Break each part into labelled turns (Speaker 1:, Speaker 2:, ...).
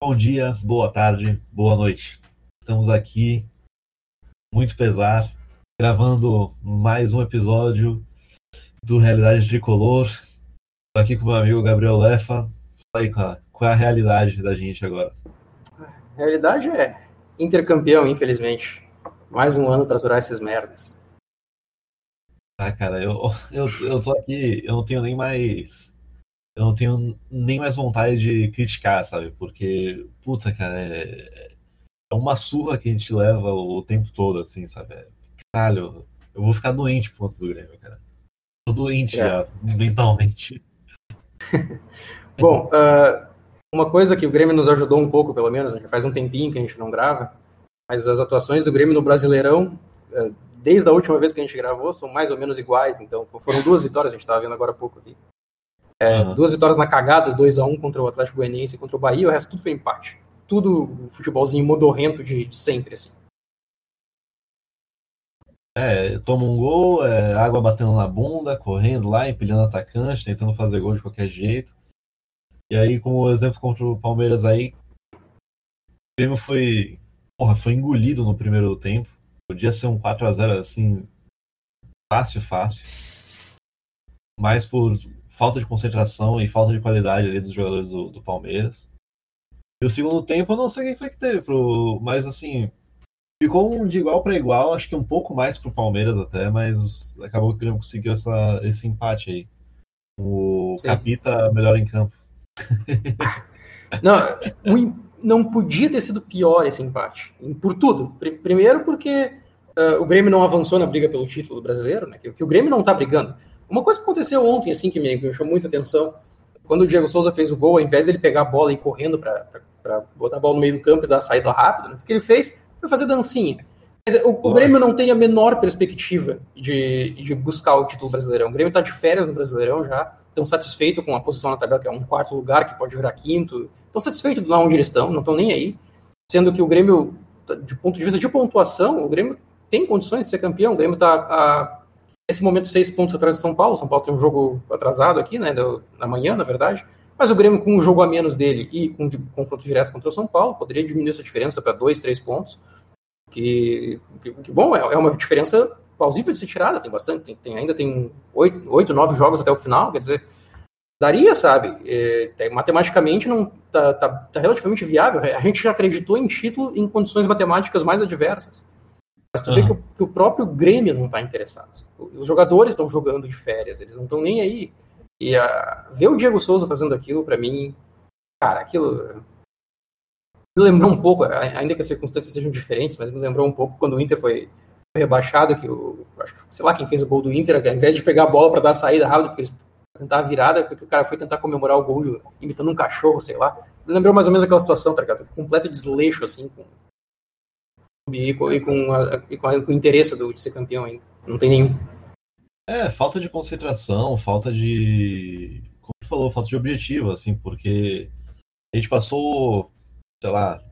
Speaker 1: Bom dia, boa tarde, boa noite. Estamos aqui, muito pesar, gravando mais um episódio do Realidade Tricolor. Estou aqui com o meu amigo Gabriel Lefa. Fala aí qual, qual é a realidade da gente agora.
Speaker 2: A realidade é intercampeão, infelizmente. Mais um ano para aturar esses merdas.
Speaker 1: Ah, cara, eu, eu, eu tô aqui, eu não tenho nem mais eu não tenho nem mais vontade de criticar, sabe? Porque, puta, cara, é, é uma surra que a gente leva o tempo todo, assim, sabe? É, caralho, eu vou ficar doente por conta do Grêmio, cara. Tô doente é. já, mentalmente.
Speaker 2: Bom, uh, uma coisa que o Grêmio nos ajudou um pouco, pelo menos, né? faz um tempinho que a gente não grava, mas as atuações do Grêmio no Brasileirão, uh, desde a última vez que a gente gravou, são mais ou menos iguais. Então, foram duas vitórias, a gente estava vendo agora há pouco aqui. É, uhum. Duas vitórias na cagada, 2 a 1 um contra o Atlético Goianiense e contra o Bahia, o resto tudo foi empate. Tudo futebolzinho modorrento de, de sempre, assim.
Speaker 1: É, toma um gol, é, água batendo na bunda, correndo lá, empilhando atacante, tentando fazer gol de qualquer jeito. E aí, como exemplo contra o Palmeiras aí, o Grêmio foi, porra, foi engolido no primeiro tempo. Podia ser um 4 a 0 assim, fácil, fácil. Mas por falta de concentração e falta de qualidade ali dos jogadores do, do Palmeiras. E o segundo tempo eu não sei o que foi que teve, pro, mas assim, ficou um de igual para igual, acho que um pouco mais pro Palmeiras até, mas acabou que o Grêmio conseguiu essa, esse empate aí. O Sim. Capita melhor em campo.
Speaker 2: não, não podia ter sido pior esse empate, por tudo. Primeiro porque uh, o Grêmio não avançou na briga pelo título brasileiro, né? que, que o Grêmio não tá brigando. Uma coisa que aconteceu ontem, assim, que me, me chamou muita atenção, quando o Diego Souza fez o gol, ao invés dele pegar a bola e ir correndo para botar a bola no meio do campo e dar a saída rápida, né, o que ele fez foi fazer dancinha. O, o, Grêmio não tem a menor perspectiva de, de buscar o título brasileirão. O Grêmio está de férias no Brasileirão já, estão satisfeitos com a posição na tabela, que é um quarto lugar, que pode virar quinto. Estão satisfeitos lá onde eles estão, não estão nem aí. Sendo que o Grêmio, de ponto de vista de pontuação, o Grêmio tem condições de ser campeão. O Grêmio está a Nesse momento, seis pontos atrás do São Paulo. São Paulo tem um jogo atrasado aqui, né? Na manhã, na verdade. Mas o Grêmio, com um jogo a menos dele e com confronto direto contra o São Paulo, poderia diminuir essa diferença para dois, três pontos. Que, que, que bom, é, é, uma diferença plausível de ser tirada. Tem bastante, tem, tem ainda tem oito, oito, nove jogos até o final. Quer dizer, daria, sabe? É, matematicamente não tá, tá, tá relativamente viável. A gente já acreditou em título em condições matemáticas mais adversas. Mas tu uhum. vê que o, que o, próprio Grêmio não está interessado. Os jogadores estão jogando de férias, eles não estão nem aí. E a, ver o Diego Souza fazendo aquilo, para mim, cara, aquilo me lembrou um pouco, ainda que as circunstâncias sejam diferentes, mas me lembrou um pouco quando o Inter foi rebaixado, que o, acho sei lá quem fez o gol do Inter, ao invés de pegar a bola para dar a saída rápida, porque eles tentar a virada, porque o cara foi tentar comemorar o gol imitando um cachorro, sei lá. Me lembrou mais ou menos aquela situação, tá ligado? Completo desleixo, assim, com e com, e com, a, e com, a, com o interesse do, de ser campeão ainda. Não tem nenhum.
Speaker 1: É, falta de concentração, falta de. Como falou, falta de objetivo, assim, porque a gente passou, sei lá,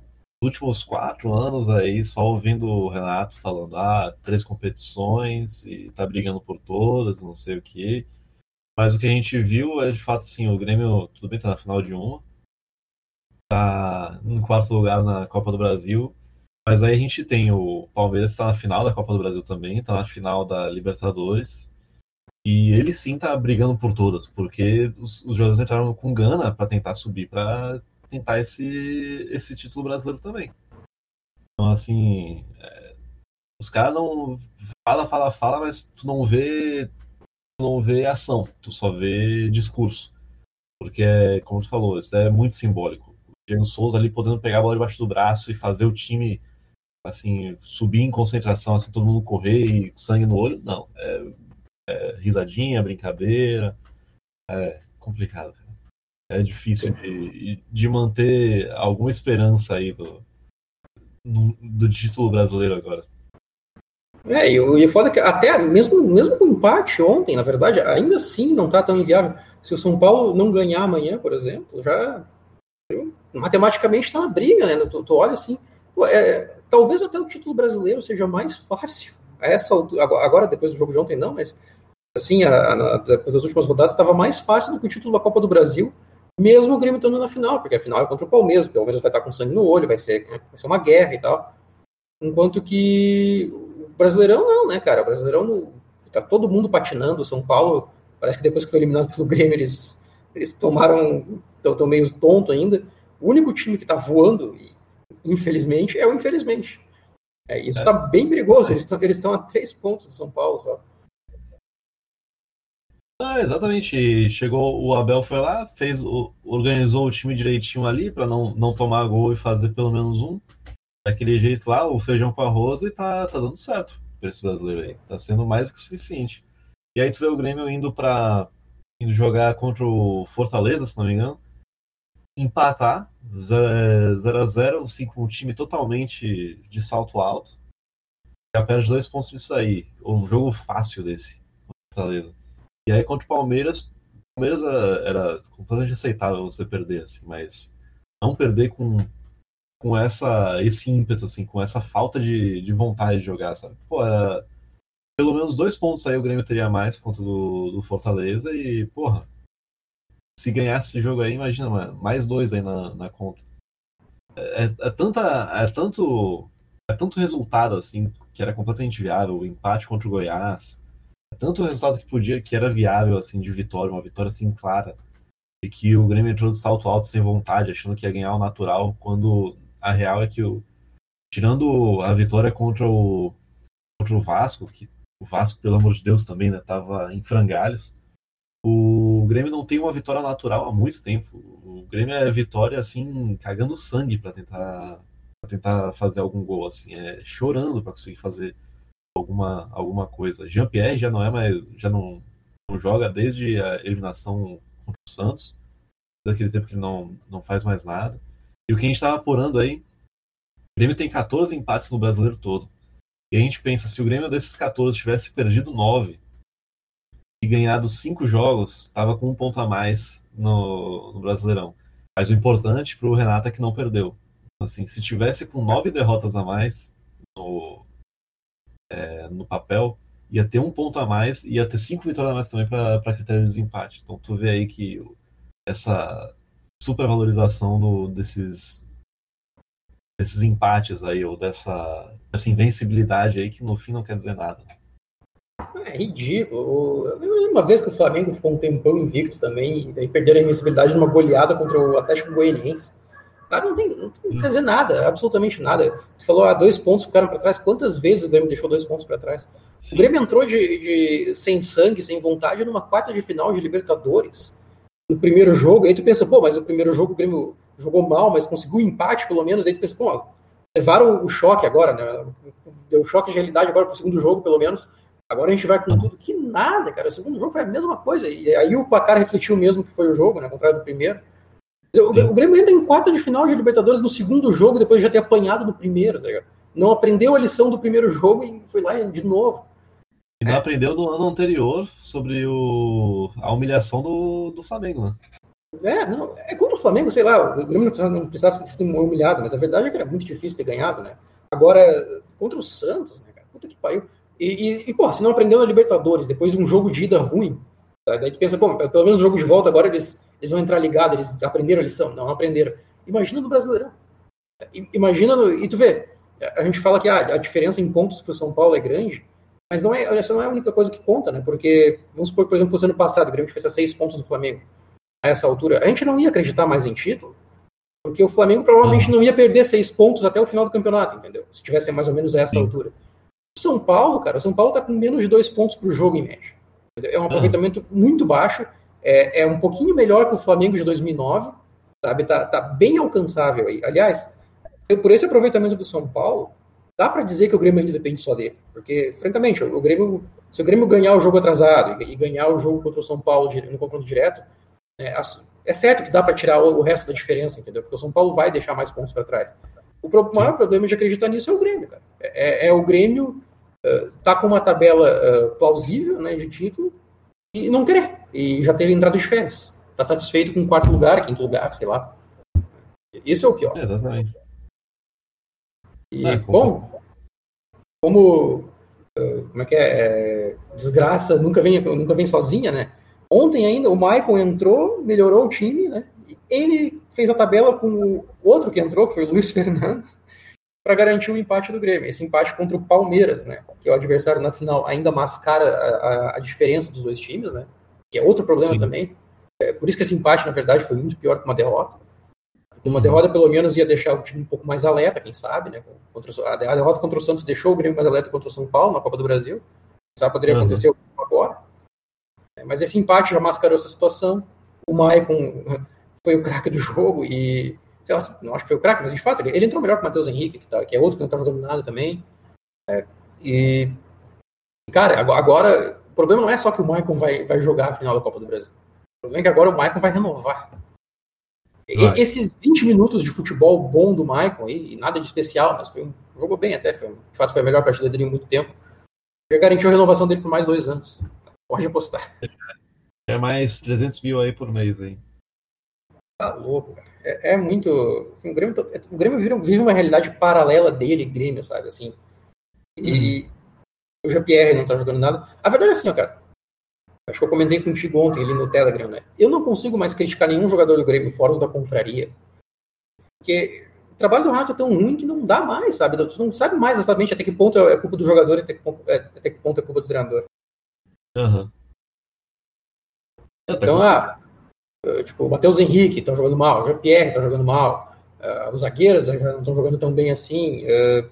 Speaker 1: os últimos quatro anos aí só ouvindo o Renato falando, ah, três competições e tá brigando por todas, não sei o quê. Mas o que a gente viu é de fato assim, o Grêmio, tudo bem, tá na final de uma, tá em quarto lugar na Copa do Brasil, mas aí a gente tem o Palmeiras está na final da Copa do Brasil também, está na final da Libertadores. E ele sim tá brigando por todas, porque os, os jogadores entraram com gana para tentar subir, para tentar esse, esse título brasileiro também. Então, assim, é, os caras não. Fala, fala, fala, mas tu não vê. Tu não vê ação, tu só vê discurso. Porque, é, como tu falou, isso é muito simbólico. O Diego Souza ali podendo pegar a bola debaixo do braço e fazer o time assim, subir em concentração, assim, todo mundo correr e sangue no olho, não. É, é risadinha, brincadeira. É complicado. É difícil de, de manter alguma esperança aí do, do título brasileiro agora.
Speaker 2: É, e o foda é que até mesmo, mesmo com empate ontem, na verdade, ainda assim não tá tão inviável. Se o São Paulo não ganhar amanhã, por exemplo, já matematicamente tá na briga, né? Tu, tu olha assim, é, talvez até o título brasileiro seja mais fácil. A essa altura, agora, depois do jogo de ontem, não, mas assim, a, a, das últimas rodadas, estava mais fácil do que o título da Copa do Brasil, mesmo o Grêmio estando na final, porque a final é contra o Palmeiras, o Palmeiras vai estar com sangue no olho, vai ser, vai ser uma guerra e tal. Enquanto que o Brasileirão não, né, cara? O Brasileirão tá todo mundo patinando, o São Paulo, parece que depois que foi eliminado pelo Grêmio, eles, eles tomaram, estão meio tonto ainda. O único time que está voando, infelizmente, é o infelizmente. É, isso está é. bem perigoso, eles estão eles a três pontos do São Paulo só.
Speaker 1: Ah, exatamente. Chegou o Abel foi lá, fez, organizou o time direitinho ali para não, não tomar gol e fazer pelo menos um. Daquele jeito lá, o feijão com arroz e tá, tá dando certo para esse brasileiro aí. Tá sendo mais do que suficiente. E aí tu vê o Grêmio indo para indo jogar contra o Fortaleza, se não me engano, empatar 0 a 0 assim, com um time totalmente de salto alto. Já perde dois pontos disso aí. Um jogo fácil desse, Fortaleza. E aí contra o Palmeiras, o Palmeiras era, era completamente aceitável você perder, assim, mas não perder com, com essa, esse ímpeto, assim, com essa falta de, de vontade de jogar, sabe? Pô, era, pelo menos dois pontos aí o Grêmio teria mais contra do, do Fortaleza e, porra, se ganhasse esse jogo aí, imagina, mais dois aí na, na conta. É, é, é, tanta, é tanto é tanto resultado assim que era completamente viável, o empate contra o Goiás, tanto resultado que podia, que era viável, assim, de vitória, uma vitória, assim, clara. E que o Grêmio entrou de salto alto sem vontade, achando que ia ganhar o natural, quando a real é que, o, tirando a vitória contra o, contra o Vasco, que o Vasco, pelo amor de Deus, também, né, tava em frangalhos, o Grêmio não tem uma vitória natural há muito tempo. O Grêmio é vitória, assim, cagando sangue para tentar, tentar fazer algum gol, assim, é chorando para conseguir fazer alguma, alguma coisa. Jean-Pierre já não é mais, já não, não, joga desde a eliminação contra o Santos, daquele tempo que ele não, não faz mais nada. E o que a gente estava apurando aí, o Grêmio tem 14 empates no brasileiro todo. E a gente pensa, se o Grêmio desses 14 tivesse perdido 9 e ganhado 5 jogos, estava com um ponto a mais no, no Brasileirão. Mas o importante para o Renato é que não perdeu. Assim, se tivesse com 9 derrotas a mais no, é, no papel, ia ter um ponto a mais, ia ter cinco vitórias a mais também para critério de desempate. Então tu vê aí que essa supervalorização do, desses desses empates aí, ou dessa, dessa invencibilidade aí, que no fim não quer dizer nada.
Speaker 2: É ridículo. Uma vez que o Flamengo ficou um tempão invicto também, e daí perderam a invencibilidade numa goleada contra o Atlético Goianiense. Cara, não tem, não tem que fazer nada, absolutamente nada. Você falou, ah, dois pontos ficaram para trás. Quantas vezes o Grêmio deixou dois pontos para trás? Sim. O Grêmio entrou de, de, sem sangue, sem vontade, numa quarta de final de Libertadores. No primeiro jogo, aí tu pensa, pô, mas o primeiro jogo o Grêmio jogou mal, mas conseguiu um empate pelo menos. Aí tu pensa, pô, levaram o choque agora, né? Deu choque de realidade agora pro segundo jogo, pelo menos. Agora a gente vai com tudo. Que nada, cara. O segundo jogo foi a mesma coisa. E aí o placar refletiu mesmo que foi o jogo, né? Ao contrário do primeiro. O, Grêmio entra em quarta de final de Libertadores no segundo jogo, depois de já ter apanhado no primeiro, tá Não aprendeu a lição do primeiro jogo e foi lá de novo.
Speaker 1: E não é. aprendeu no ano anterior sobre o, a humilhação do, do Flamengo, né?
Speaker 2: É, não, é contra o Flamengo, sei lá, o Grêmio não precisava, não precisava ser humilhado, mas a verdade é que era muito difícil ter ganhado, né? Agora, contra o Santos, né, cara? Puta que pariu. E, e, e pô, se não aprendeu na Libertadores, depois de um jogo de ida ruim, tá? daí tu pensa, pô, pelo menos o jogo de volta agora eles eles vão entrar ligados, eles aprenderam a lição. Não, aprenderam. Imagina no Brasileirão. Imagina no, E tu vê, a gente fala que ah, a diferença em pontos para o São Paulo é grande, mas não é, essa não é a única coisa que conta, né? Porque, vamos supor, por exemplo, fosse ano passado, o Grêmio fez seis pontos do Flamengo a essa altura. A gente não ia acreditar mais em título, porque o Flamengo provavelmente não ia perder seis pontos até o final do campeonato, entendeu? Se tivesse mais ou menos a essa altura. São Paulo, cara, o São Paulo tá com menos de dois pontos por jogo em média. É um aproveitamento muito baixo é, é um pouquinho melhor que o Flamengo de 2009, sabe? Tá, tá bem alcançável aí. Aliás, por esse aproveitamento do São Paulo, dá para dizer que o Grêmio ainda depende só dele. Porque, francamente, o Grêmio, se o Grêmio ganhar o jogo atrasado e, ganhar o jogo contra o São Paulo no confronto direto, é, é certo que dá para tirar o, o, resto da diferença, entendeu? Porque o São Paulo vai deixar mais pontos para trás. O maior problema de acreditar nisso é o Grêmio, cara. É, é, é o Grêmio uh, tá com uma tabela uh, plausível né, de título e não querer. E já teve entrado de férias. Tá satisfeito com o quarto lugar, quinto lugar, sei lá. Isso é o pior.
Speaker 1: exatamente.
Speaker 2: E, é, bom, como, como é que é, é, desgraça nunca vem, nunca vem sozinha, né? Ontem ainda o Michael entrou, melhorou o time, né? E ele fez a tabela com o outro que entrou, que foi o Luiz Fernando, para garantir o empate do Grêmio. Esse empate contra o Palmeiras, né? Que é o adversário na final ainda mascara a, a, a diferença dos dois times, né? Que é outro problema Sim. também. É, por isso que esse empate, na verdade, foi muito pior que uma derrota. Porque uma uhum. derrota, pelo menos, ia deixar o time um pouco mais alerta, quem sabe, né? Contra, a derrota contra o Santos deixou o Grêmio mais alerta contra o São Paulo na Copa do Brasil. Sabe, poderia uhum. acontecer agora. É, mas esse empate já mascarou essa situação. O Maicon foi o craque do jogo e sei lá, não acho que foi o craque, mas de fato ele, ele entrou melhor que o Matheus Henrique, que, tá, que, é outro que não tá jogando nada também. É, e, cara, agora, o problema não é só que o Maicon vai, vai jogar a final da Copa do Brasil. O problema é que agora o Maicon vai renovar. E, esses 20 minutos de futebol bom do Maicon, e, e, nada de especial, mas foi um, jogou bem até, foi, de fato foi a melhor partida dele em muito tempo, já garantiu a renovação dele por mais dois anos. Pode apostar.
Speaker 1: É mais 300 mil aí por mês, hein?
Speaker 2: Tá louco, cara é, é muito. Assim, o Grêmio, tá, é, o Grêmio vive, vive, uma realidade paralela dele, Grêmio, sabe? Assim. E uhum. o Jean-Pierre não tá jogando nada. A verdade é assim, ó, cara. Acho que eu comentei contigo ontem ali no Telegram, né? Eu não consigo mais criticar nenhum jogador do Grêmio fora os da confraria. Porque o trabalho do Rato é tão ruim que não dá mais, sabe? Tu não sabe mais exatamente até que ponto é culpa do jogador e até que ponto é, até que ponto é culpa do treinador.
Speaker 1: Uhum.
Speaker 2: Então, ah, tipo, o Matheus Henrique estão jogando mal, o Jean-Pierre está jogando mal, uh, os zagueiros já não estão jogando tão bem assim. Uh,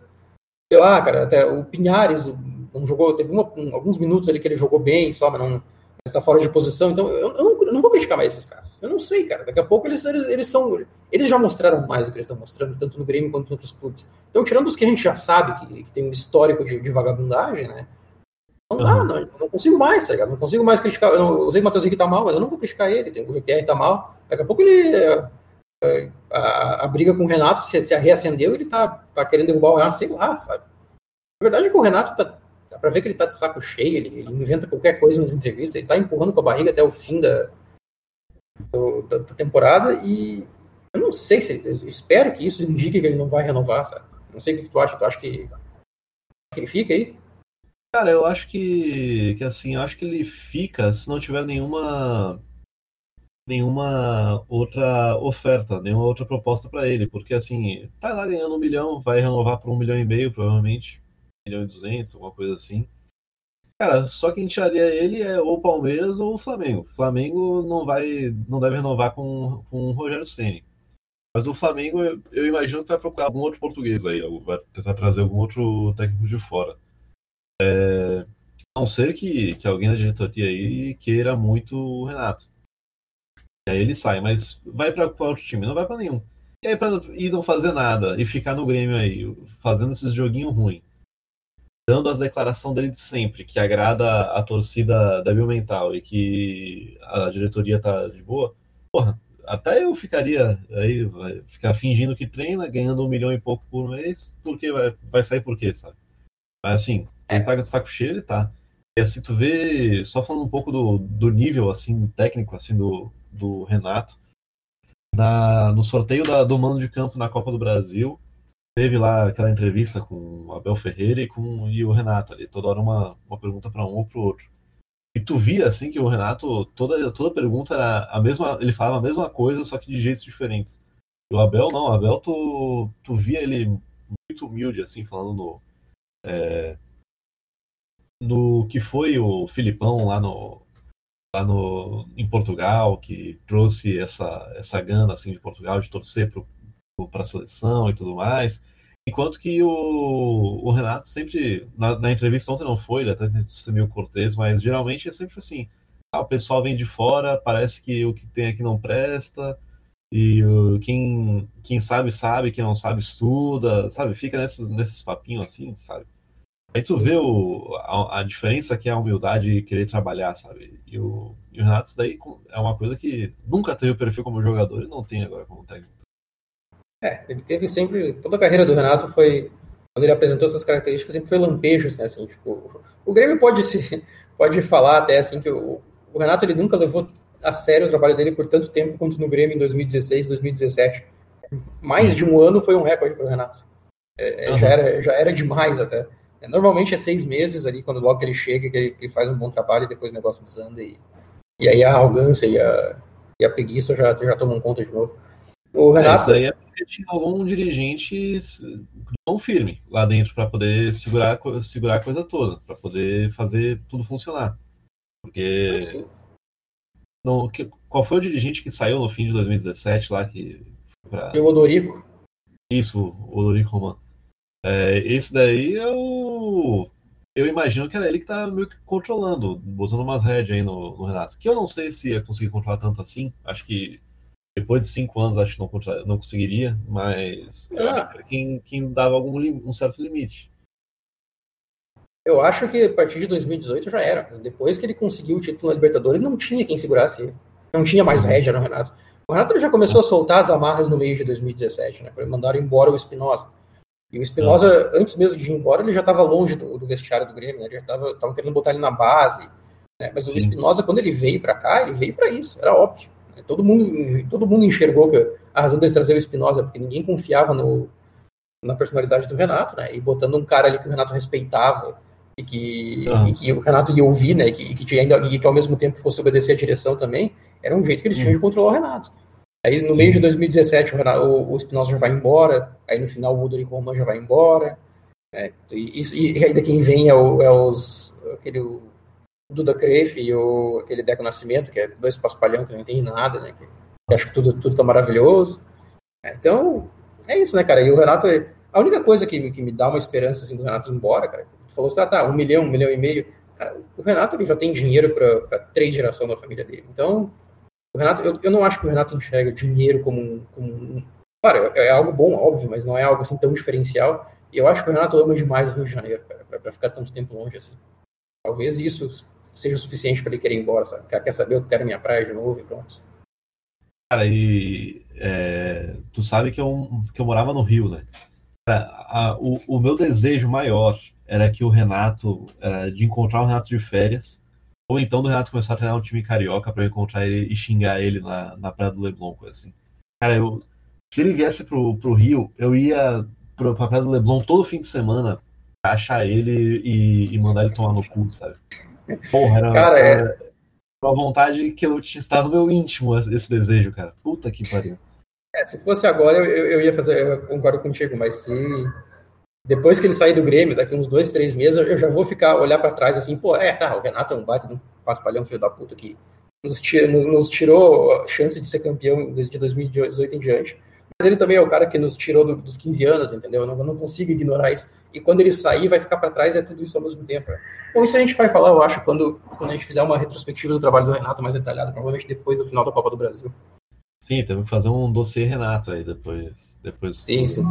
Speaker 2: sei lá, cara, até o Pinhares não jogou, teve um, alguns minutos ali que ele jogou bem, só, mas não está fora de posição. Então, eu, eu, não, eu, não, vou criticar mais esses caras. Eu não sei, cara. Daqui a pouco eles, eles, eles são. Eles já mostraram mais do que eles estão mostrando, tanto no Grêmio quanto em outros clubes. Então, tirando os que a gente já sabe que, que tem um histórico de, de vagabundagem, né? Não dá, uhum. não, não consigo mais, tá ligado? Não consigo mais criticar. Eu, não, eu sei que o Matheus Henrique tá mal, mas eu não vou criticar ele. O GPR tá mal. Daqui a pouco ele. É, é, a, a, briga com o Renato se, se reacendeu ele tá, tá querendo derrubar o Renato, sei lá, sabe? A verdade é que o Renato tá. Dá pra ver que ele tá de saco cheio, ele, ele inventa qualquer coisa nas entrevistas, ele tá empurrando com a barriga até o fim da, do, da, da, temporada e eu não sei se. Espero que isso indique que ele não vai renovar, sabe? Não sei o que tu acha. Tu acha que, que ele fica aí?
Speaker 1: Cara, eu acho que, que assim, eu acho que ele fica se não tiver nenhuma nenhuma outra oferta, nenhuma outra proposta para ele, porque assim, tá lá ganhando um milhão, vai renovar por um milhão e meio, provavelmente, um milhão e duzentos, alguma coisa assim. Cara, só quem tiraria ele é ou o Palmeiras ou o Flamengo. O Flamengo não vai, não deve renovar com, com o Rogério Ceni. Mas o Flamengo, eu, eu imagino que vai procurar algum outro português aí, vai tentar trazer algum outro técnico de fora. É, a não ser que, que alguém da diretoria aí queira muito o Renato. E aí ele sai, mas vai para outro time, não vai para nenhum. E aí, para ir não fazer nada e ficar no Grêmio aí, fazendo esses joguinhos ruins, dando as declarações dele de sempre, que agrada a torcida débil mental e que a diretoria tá de boa, porra, até eu ficaria aí, vai ficar fingindo que treina, ganhando um milhão e pouco por mês, porque vai, vai sair por quê, sabe? Mas assim, ele tá de saco cheio, ele tá. E assim, tu vê, só falando um pouco do, do nível, assim, técnico, assim, do, do Renato, na, no sorteio da, do mando de campo na Copa do Brasil, teve lá aquela entrevista com o Abel Ferreira e com e o Renato ali, toda hora uma, uma pergunta para um ou para o outro. E tu via assim que o Renato, toda, toda pergunta era a mesma, ele falava a mesma coisa, só que de jeitos diferentes. E o Abel não, o Abel tu, tu via ele muito humilde, assim, falando no, é, no que foi o Filipão lá no lá no em Portugal que trouxe essa essa gana assim de Portugal de torcer para a seleção e tudo mais. Enquanto que o, o Renato sempre na, na, entrevista ontem não foi ele até meio cortês mas geralmente é sempre assim ah, o pessoal vem de fora parece que o que tem aqui não presta e uh, quem, quem sabe sabe quem não sabe estuda sabe fica nesses nesses papinhos assim sabe Aí tu vê o, a, a, diferença que é a humildade e querer trabalhar, sabe? E o, e o Renato, isso daí é uma coisa que nunca teve o perfil como jogador e não tem agora como técnico.
Speaker 2: É, ele teve sempre. Toda a carreira do Renato foi. Quando ele apresentou essas características, sempre foi lampejos, né? Assim, tipo, o Grêmio pode se pode falar até assim que o, o Renato ele nunca levou a sério o trabalho dele por tanto tempo quanto no Grêmio em 2016, 2017. Mais de um ano foi um recorde para o Renato. É, uhum. já, era, já era demais até. É, normalmente é seis meses ali, quando logo que ele chega, que ele, que ele faz um bom trabalho e depois o negócio desanda. E, e aí a arrogância e a, e a preguiça já, já tomam conta de novo. O
Speaker 1: É,
Speaker 2: Renato.
Speaker 1: isso daí é porque tinha algum dirigente não firme lá dentro para poder segurar, segurar a coisa toda, para poder fazer tudo funcionar. Porque
Speaker 2: Sim.
Speaker 1: não, que- qual foi o dirigente que saiu no fim de 2017 lá que foi pra-
Speaker 2: E o Odorico.
Speaker 1: Isso, o Lorico Roman. É, esse daí é o. Eu imagino que era ele que tá meio que controlando, botando umas rédeas aí no, no Renato. Que eu não sei se ia conseguir controlar tanto assim. Acho que depois de cinco anos acho que não, não conseguiria, mas eu
Speaker 2: Ah.
Speaker 1: acho que era quem, quem dava algum, um certo limite.
Speaker 2: Eu acho que a partir de 2018 já era. Depois que ele conseguiu o título na Libertadores, não tinha quem segurasse ele. Não tinha mais rédea no Renato. O Renato já começou a soltar as amarras no meio de 2017, né? Para mandaram embora o Espinosa. E o Espinosa, antes mesmo de ir embora, ele já estava longe do, do vestiário do Grêmio, né? Ele já estava querendo botar ele na base. né? Mas o
Speaker 1: Sim.
Speaker 2: Espinosa, quando ele veio para cá, ele veio para isso, era óbvio. né? Todo mundo, todo mundo enxergou que a razão deles trazer o Espinosa, porque ninguém confiava no, na personalidade do Renato, né? E botando um cara ali que o Renato respeitava e que,
Speaker 1: Aham.
Speaker 2: e que o Renato ia ouvir, né? E que, e que tinha ainda, e que ao mesmo tempo fosse obedecer a direção também, era um jeito que eles tinham de controlar o Renato. Aí no meio de 2017 o, o, Espinosa já vai embora, aí no final o Rodrigo Roman já vai embora, né? E, e, e ainda quem vem é, o, é os aquele o Duda Crefe e o, aquele Deco Nascimento, que é dois paspalhão que não entende nada, né? Que, que que tudo, tudo tá maravilhoso. É, Então, é isso, né, cara? E o Renato, a única coisa que, que me dá uma esperança assim, do Renato ir embora, cara, tu falou assim, ah, tá, um milhão, um milhão e meio. Cara, o Renato ele já tem dinheiro para três gerações da família dele. Então, o Renato, eu, eu não acho que o Renato enxerga dinheiro como como um. Claro, é algo bom, óbvio, mas não é algo assim tão diferencial. E eu acho que o Renato ama demais o Rio de Janeiro, pra ficar tanto tempo longe assim. Talvez isso seja o suficiente para ele querer ir embora, sabe? Quer saber, eu quero minha praia de novo e pronto.
Speaker 1: Cara, e é, tu sabe que eu, que eu morava no Rio, né? Cara, a- o, o meu desejo maior era que o Renato, era de encontrar o Renato de férias, ou então do Renato começar a treinar um time carioca pra eu encontrar ele e xingar ele na, na Praia do Leblon, coisa assim. Cara, eu, se ele viesse pro, pro Rio, eu ia pro, pra Praia do Leblon todo fim de semana pra achar ele e, e mandar ele tomar no cu, sabe? Porra, era,
Speaker 2: Cara, é-
Speaker 1: era uma vontade que eu tinha estado no meu íntimo esse desejo, cara. Puta que pariu.
Speaker 2: É, se fosse agora, eu, eu, eu ia fazer, eu concordo contigo, mas se depois que ele sair do Grêmio, daqui uns dois, três meses, eu já vou ficar, olhar pra trás assim, pô, é, tá, o Renato é um baita de um paspalhão, filho da puta, que nos, ti- nos- nos tirou a chance de ser campeão de 2018 em diante. Mas ele também é o cara que nos tirou do- dos 15 anos, entendeu? Eu não, eu não consigo ignorar isso. E quando ele sair, vai ficar pra trás, é tudo isso ao mesmo tempo. né? Bom, isso a gente vai falar, eu acho, quando, quando a gente fizer uma retrospectiva do trabalho do Renato mais detalhada, provavelmente depois do final da Copa do Brasil.
Speaker 1: Sim, temos que fazer um dossiê Renato aí depois. depois
Speaker 2: Sim, sim.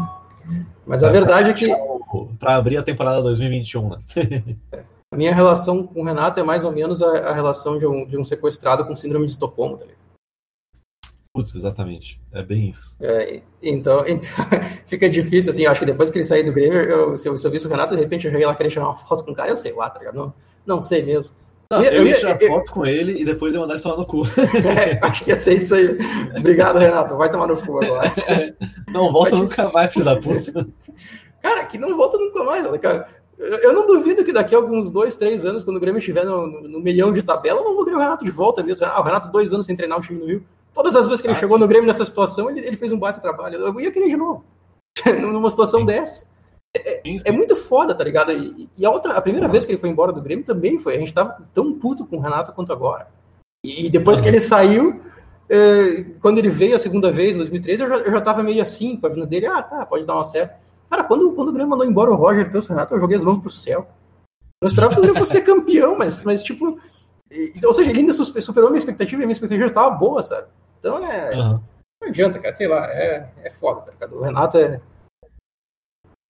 Speaker 2: Mas a verdade é que
Speaker 1: Pra abrir a temporada 2021, né?
Speaker 2: a minha relação com o Renato é mais ou menos a, a relação de um, de um sequestrado com síndrome de Estocolmo, tá ligado?
Speaker 1: Putz, exatamente. É bem isso.
Speaker 2: É, então, então fica difícil, assim, eu acho que depois que ele sair do Grêmio, eu, se, eu, se eu visse o Renato, de repente eu cheguei lá querer tirar uma foto com o cara, eu sei lá, tá ligado? Não, não sei mesmo.
Speaker 1: Não,
Speaker 2: Eu ia-
Speaker 1: eu,
Speaker 2: eu
Speaker 1: ia tirar
Speaker 2: eu-
Speaker 1: foto com ele e depois eu mandar ele tomar no cu.
Speaker 2: É, acho que ia ser isso aí. Obrigado, Renato. Vai tomar no cu agora.
Speaker 1: Não, volta
Speaker 2: Pode-
Speaker 1: nunca mais, filho da puta.
Speaker 2: Cara, que não volta nunca mais. cara? Eu eu não duvido que daqui a alguns dois, três anos, quando o Grêmio estiver no, no, no milhão de tabela, eu não vou querer o Renato de volta mesmo. Ah, o Renato, dois anos sem treinar o time no Rio. Todas as vezes que ele
Speaker 1: Ah,
Speaker 2: chegou
Speaker 1: sim.
Speaker 2: no Grêmio nessa situação, ele, ele fez um baita trabalho. Eu ia querer de novo. Numa situação dessa. É muito foda, tá ligado? E, e a outra, a primeira vez que ele foi embora do Grêmio também foi. A gente tava tão puto com o Renato quanto agora. E depois que ele saiu, eh, quando ele veio a segunda vez, em 2013, eu já, eu já tava meio assim com a vinda dele. Ah, tá, pode dar uma certa. Cara, quando, quando o Grêmio mandou embora o Roger trouxe o Renato, eu joguei as mãos pro céu. Eu esperava que o Grêmio fosse campeão, mas, mas tipo. e- Ou seja, ele ainda su- superou a minha expectativa e a minha expectativa já tava boa, sabe? Então é.
Speaker 1: Aham.
Speaker 2: Não adianta, cara, sei lá, é, é foda, tá ligado? O Renato é.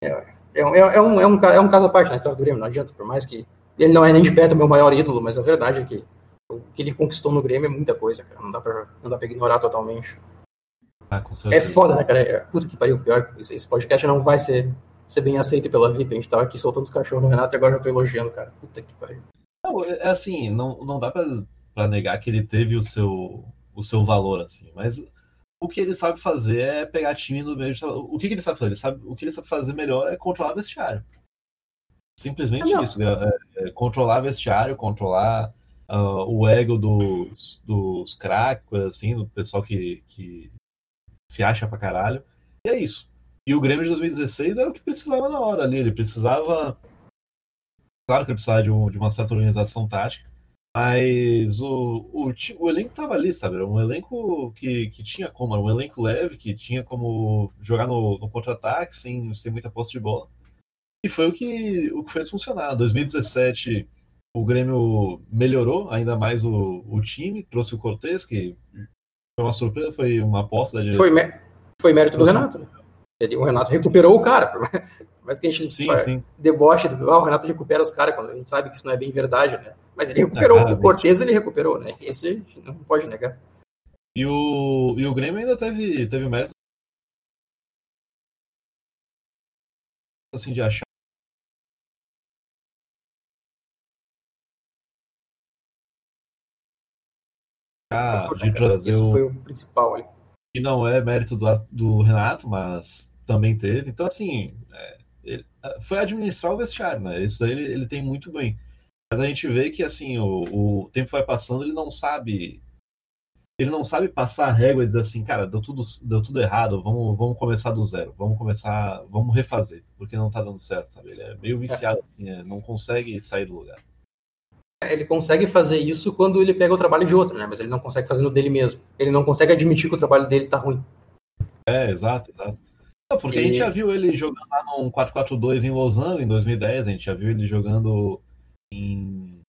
Speaker 2: É, é, um- é, um, é, um, ca- é um caso à parte na história do Grêmio, não adianta, por mais que. Ele não é nem de perto o meu maior ídolo, mas a verdade é que o que ele conquistou no Grêmio é muita coisa, cara. Não dá pra, não dá pra ignorar totalmente.
Speaker 1: Ah,
Speaker 2: É foda, né, cara? É, puta que pariu. Pior que esse, esse podcast não vai ser, ser bem aceito pela VIP. A gente tava aqui soltando os cachorros no Renato e agora já tô elogiando, cara. Puta que pariu.
Speaker 1: Não, é assim, não, não dá pra, pra negar que ele teve o seu, o seu valor, assim, mas o que ele sabe fazer é pegar time no meio de... O que, que ele sabe fazer? Ele sabe, o que ele sabe fazer melhor é controlar vestiário. Simplesmente
Speaker 2: não.
Speaker 1: isso. É, é controlar vestiário, controlar uh, o ego dos, dos craques, assim, do pessoal que, que se acha pra caralho. E é isso. E o Grêmio de 2016 era o que precisava na hora ali. Ele precisava. Claro que ele precisava de, um, de uma certa organização tática, mas o, o, o elenco estava ali, sabe? Era um elenco que, que tinha como, era um elenco leve, que tinha como jogar no, no contra-ataque sem, sem muita posse de bola. E foi o que, o que fez funcionar. 2017, o Grêmio melhorou ainda mais o, o time, trouxe o Cortez, que foi uma surpresa, foi uma aposta da
Speaker 2: direção. Foi, foi mérito do Renato. Né? Ele, o Renato recuperou o cara. Mas que a gente
Speaker 1: sim, sim.
Speaker 2: deboche do ah, o Renato recupera os caras, quando a gente sabe que isso não é bem verdade, né? Mas ele recuperou, ah, o Cortez ele recuperou, né? Esse não pode negar.
Speaker 1: E o, e o Grêmio ainda teve, teve mérito assim, de achar de trazer
Speaker 2: Isso foi o principal ali.
Speaker 1: Que não é mérito do, do Renato, mas também teve. Então, assim, é, ele, é, foi administrar o vestiário, né? Isso aí ele, ele tem muito bem. Mas a gente vê que, assim, o, o tempo vai passando, ele não sabe. Ele não sabe passar a régua e dizer assim, cara, deu tudo, deu tudo errado, vamos, vamos começar do zero, vamos começar, vamos refazer, porque não tá dando certo, sabe? Ele é meio viciado, assim, é, não consegue sair do lugar.
Speaker 2: Ele consegue fazer isso quando ele pega o trabalho de outro, né? Mas ele não consegue fazer no dele mesmo. Ele não consegue admitir que o trabalho dele tá ruim.
Speaker 1: É, exato, exato. Porque e... a gente já viu ele jogando lá no 4-4-2 em Losango em 2010, a gente já viu ele jogando em,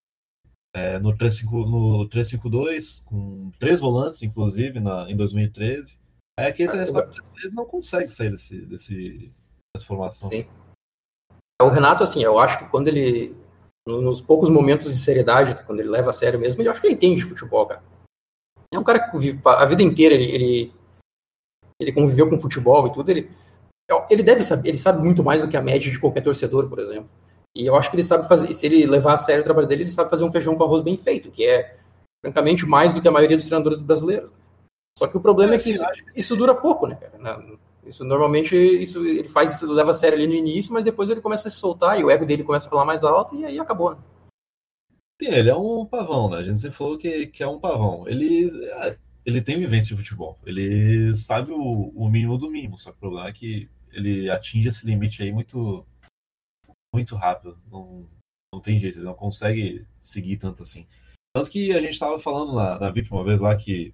Speaker 1: é, no 3-5-2, com três volantes, inclusive, na, em 2013. Aí aquele 3-4-3 não consegue sair desse, desse, dessa formação. Sim.
Speaker 2: O Renato, assim, eu acho que quando ele nos poucos momentos de seriedade, quando ele leva a sério mesmo, ele acho que ele entende de futebol, cara. É um cara que convive a vida inteira, ele, ele, ele conviveu com futebol e tudo, ele, ele deve saber, ele sabe muito mais do que a média de qualquer torcedor, por exemplo. E eu acho que ele sabe fazer, se ele levar a sério o trabalho dele, ele sabe fazer um feijão com arroz bem feito, que é, francamente, mais do que a maioria dos treinadores brasileiros. Só que o problema é, é que isso, isso dura pouco, né, cara? Isso normalmente isso ele faz isso, leva a sério ali no início, mas depois ele começa a se soltar e o ego dele começa a falar mais alto e aí acabou, né?
Speaker 1: Sim, ele é um pavão, né? A gente sempre falou que, que é um pavão. Ele, ele tem vivência de futebol. Ele sabe o, o mínimo do mínimo, só que o problema é que ele atinge esse limite aí muito muito rápido. Não, não tem jeito, ele não consegue seguir tanto assim. Tanto que a gente estava falando na, na VIP uma vez lá que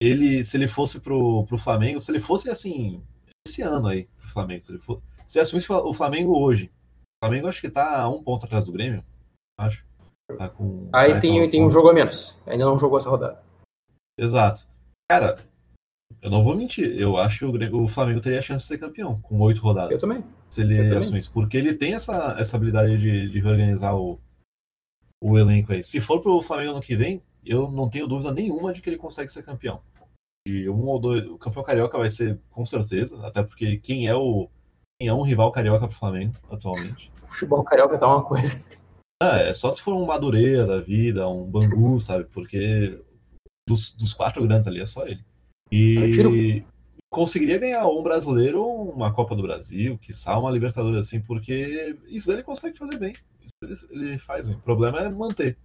Speaker 1: ele, se ele fosse pro, pro Flamengo, se ele fosse assim, esse ano aí, pro Flamengo, se ele for, se assumisse o Flamengo hoje, o Flamengo acho que tá um ponto atrás do Grêmio, acho. Tá
Speaker 2: com, aí tá tem, tem um jogo a menos, ainda não jogou essa rodada.
Speaker 1: Exato. Cara, eu não vou mentir, eu acho que o, Grêmio, o Flamengo teria a chance de ser campeão, com oito rodadas.
Speaker 2: Eu também.
Speaker 1: Se ele assumisse, porque ele tem essa, essa habilidade de, de reorganizar o, o elenco aí. Se for pro Flamengo ano que vem, eu não tenho dúvida nenhuma de que ele consegue ser campeão. De um ou dois, o campeão carioca vai ser com certeza, até porque quem é o quem é um rival carioca pro Flamengo atualmente.
Speaker 2: O futebol carioca tá uma coisa.
Speaker 1: Ah, é só se for um Madureira da vida, um Bangu, sabe? Porque dos, dos quatro grandes ali é só ele. E conseguiria ganhar um brasileiro uma Copa do Brasil, que uma Libertadores assim, porque isso ele consegue fazer bem. Isso ele, ele faz bem. O problema é manter.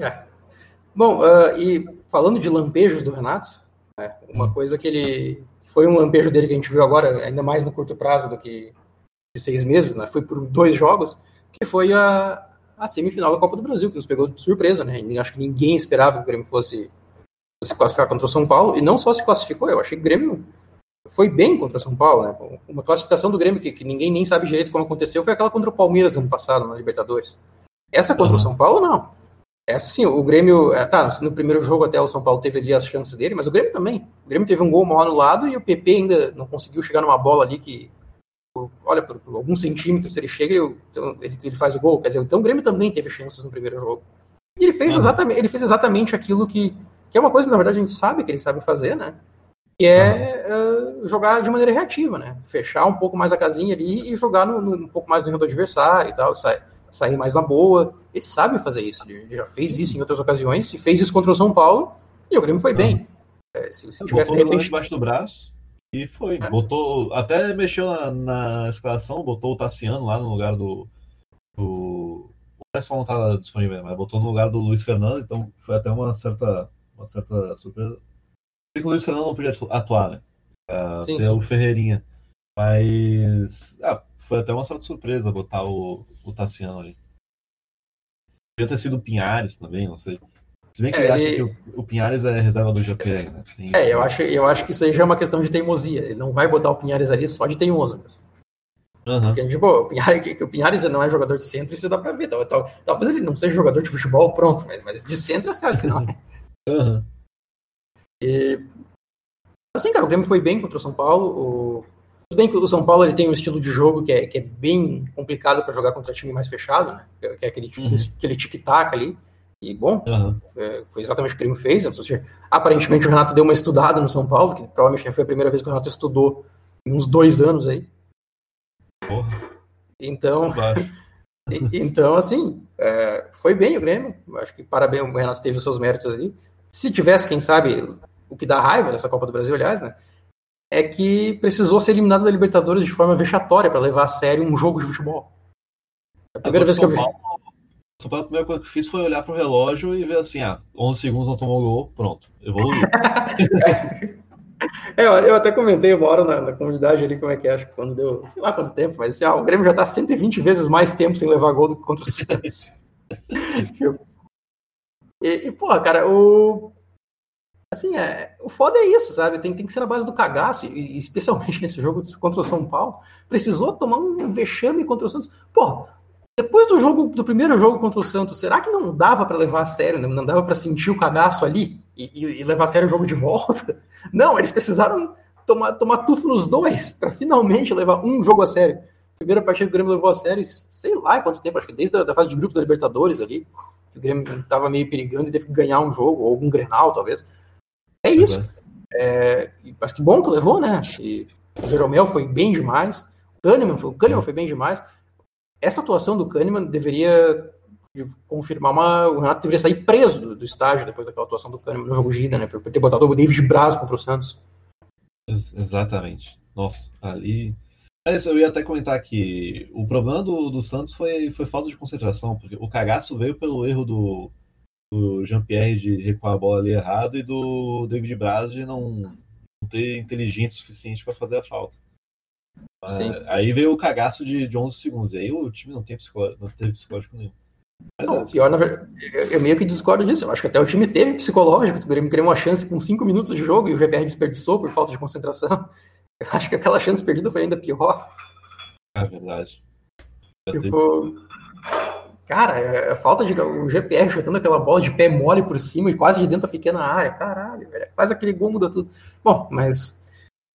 Speaker 2: É. Bom, uh, e falando de lampejos do Renato, né, uma coisa que ele. Foi um lampejo dele que a gente viu agora, ainda mais no curto prazo do que de seis meses, né? Foi por dois jogos, que foi a, a semifinal da Copa do Brasil, que nos pegou de surpresa, né? Acho que ninguém esperava que o Grêmio fosse se classificar contra o São Paulo, e não só se classificou, eu achei que o Grêmio foi bem contra o São Paulo, né? Uma classificação do Grêmio que, que ninguém nem sabe direito como aconteceu foi aquela contra o Palmeiras ano passado, na Libertadores. Essa contra uhum. o São Paulo, não. Essa sim, o Grêmio. É, tá, no primeiro jogo até o São Paulo teve ali as chances dele, mas o Grêmio também. O Grêmio teve um gol mal anulado e o PP ainda não conseguiu chegar numa bola ali que. Olha, por, por alguns centímetros ele chega e então, ele, ele faz o gol. Quer dizer, então o Grêmio também teve chances no primeiro jogo. E ele fez, exatamente, ele fez exatamente aquilo que, que é uma coisa que na verdade a gente sabe que ele sabe fazer, né? Que é uh, jogar de maneira reativa, né? Fechar um pouco mais a casinha ali e jogar no, no um pouco mais no nível do adversário e tal. Sai sair mais na boa. Ele sabe fazer isso. Ele já fez isso em outras ocasiões. E fez isso contra o São Paulo. E o Grêmio foi bem.
Speaker 1: É, se, se tivesse de repente debaixo do braço e foi. É. Botou, até mexeu na, na, escalação, botou o Tassiano lá no lugar do, do Essa não tá disponível, mas botou no lugar do Luiz Fernando, então foi até uma certa, uma certa surpresa. Porque o Luiz Fernando não podia atuar, né? Uh, sim, ser sim. o Ferreirinha. Mas ah, foi até uma certa surpresa botar o, o Tassiano ali. Podia ter sido o Pinhares também, não sei. Se bem que é, ele acha que o, o, Pinhares é reserva do GPR, né?
Speaker 2: Tem... É, eu acho, eu acho que isso aí já é uma questão de teimosia. Ele não vai botar o Pinhares ali só de teimoso mesmo. Uhum. Porque, tipo, o Pinhares, o Pinhares não é jogador de centro, isso dá pra ver. talvez ele não seja jogador de futebol, pronto, mas, mas de centro é certo que não é. Uhum. E, assim, cara, o Grêmio foi bem contra o São Paulo. O, tudo bem que o São Paulo ele tem um estilo de jogo que é, que é bem complicado para jogar contra time mais fechado, né? Que é aquele, uhum. aquele tic-tac ali. E, bom, uhum. é, foi exatamente o que o Grêmio fez. Seja, aparentemente o Renato deu uma estudada no São Paulo, que provavelmente foi a primeira vez que o Renato estudou em uns dois anos aí. Porra. Então, então assim, é, foi bem o Grêmio. Acho que parabéns, o Renato teve os seus méritos ali. Se tivesse, quem sabe, o que dá raiva nessa Copa do Brasil, aliás, né? É que precisou ser eliminado da Libertadores de forma vexatória para levar a sério um jogo de futebol. É a primeira vez que eu vi.
Speaker 1: Só a primeira coisa que eu fiz foi olhar pro relógio e ver assim, ah, 11 segundos não tomou gol, pronto, evoluiu.
Speaker 2: é, eu até comentei uma hora na, na, comunidade ali como é que é, acho que quando deu, sei lá quanto tempo, mas assim, ah, o Grêmio já tá 120 vezes mais tempo sem levar gol do que contra o Santos. e, e, porra, cara, o, Assim, é, o foda é isso, sabe? Tem, tem que ser na base do cagaço, e, especialmente nesse jogo contra o São Paulo. Precisou tomar um vexame contra o Santos. Pô, depois do jogo, do primeiro jogo contra o Santos, será que não dava para levar a sério? Não dava para sentir o cagaço ali e, e, levar a sério o jogo de volta? Não, eles precisaram tomar, tomar tufo nos dois para finalmente levar um jogo a sério. Primeira partida que o Grêmio levou a sério, sei lá quanto tempo, acho que desde a da fase de grupos da Libertadores ali. O Grêmio estava meio perigando e teve que ganhar um jogo, ou algum Grenal, talvez. É isso. É, mas que bom que levou, né? E o Jeromel foi bem demais. O Kahneman, foi, o Kahneman foi bem demais. Essa atuação do Kahneman deveria confirmar uma. O Renato deveria sair preso do, do estágio depois daquela atuação do Kahneman no jogo Gida, né? Por, ter botado o David Braz contra o Santos.
Speaker 1: Exatamente. Nossa, ali. Mas eu ia até comentar que o problema do, do Santos foi, foi falta de concentração, porque o cagaço veio pelo erro do, do Jean-Pierre de recuar a bola ali errado e do David Braz de não, não ter inteligência suficiente para fazer a falta. Sim. Aí veio o cagaço de, de 11 segundos. E aí o time não tem psicológico, não teve psicológico nenhum.
Speaker 2: Mas não, é. pior, na verdade, eu meio que discordo disso. Eu acho que até o time teve psicológico. O Grêmio criou uma chance com 5 minutos de jogo e o GPR desperdiçou por falta de concentração. Eu acho que aquela chance perdida foi ainda pior.
Speaker 1: É verdade.
Speaker 2: Tipo, Cara, é, é falta de. O GPR chutando aquela bola de pé mole por cima e quase de dentro da pequena área. Caralho, velho. Quase aquele gol muda tudo. Bom, mas.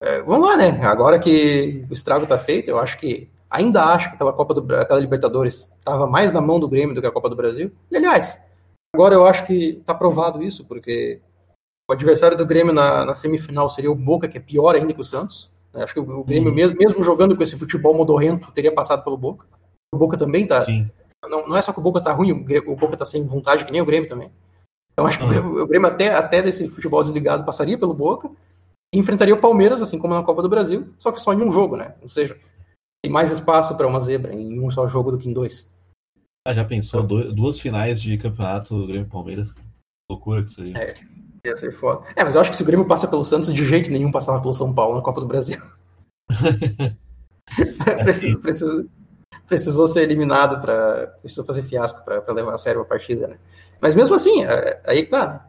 Speaker 2: É, vamos lá, né? Agora que o estrago tá feito, eu acho que. Ainda acho que aquela Copa do aquela Libertadores estava mais na mão do Grêmio do que a Copa do Brasil. E aliás, agora eu acho que tá provado isso, porque o adversário do Grêmio na, na semifinal seria o Boca, que é pior ainda que o Santos. Eu acho que o, o Grêmio, uhum. mesmo, mesmo jogando com esse futebol modorrento, teria passado pelo Boca. O Boca também tá. Sim não, não é só que o Boca tá ruim, o Boca tá sem vontade, que nem o Grêmio também. Então acho que uhum. o Grêmio até, até desse futebol desligado passaria pelo Boca e enfrentaria o Palmeiras, assim como na Copa do Brasil, só que só em um jogo, né? Ou seja, tem mais espaço para uma zebra em um só jogo do que em dois.
Speaker 1: Ah, já pensou então, duas finais de campeonato Grêmio Palmeiras? Loucura que seria.
Speaker 2: É, ia ser foda. É, mas eu acho que se o Grêmio passa pelo Santos, de jeito nenhum passava pelo São Paulo na Copa do Brasil. preciso, preciso, precisou ser eliminado para precisou fazer fiasco para levar a sério a partida, né? Mas mesmo assim, é, aí que tá.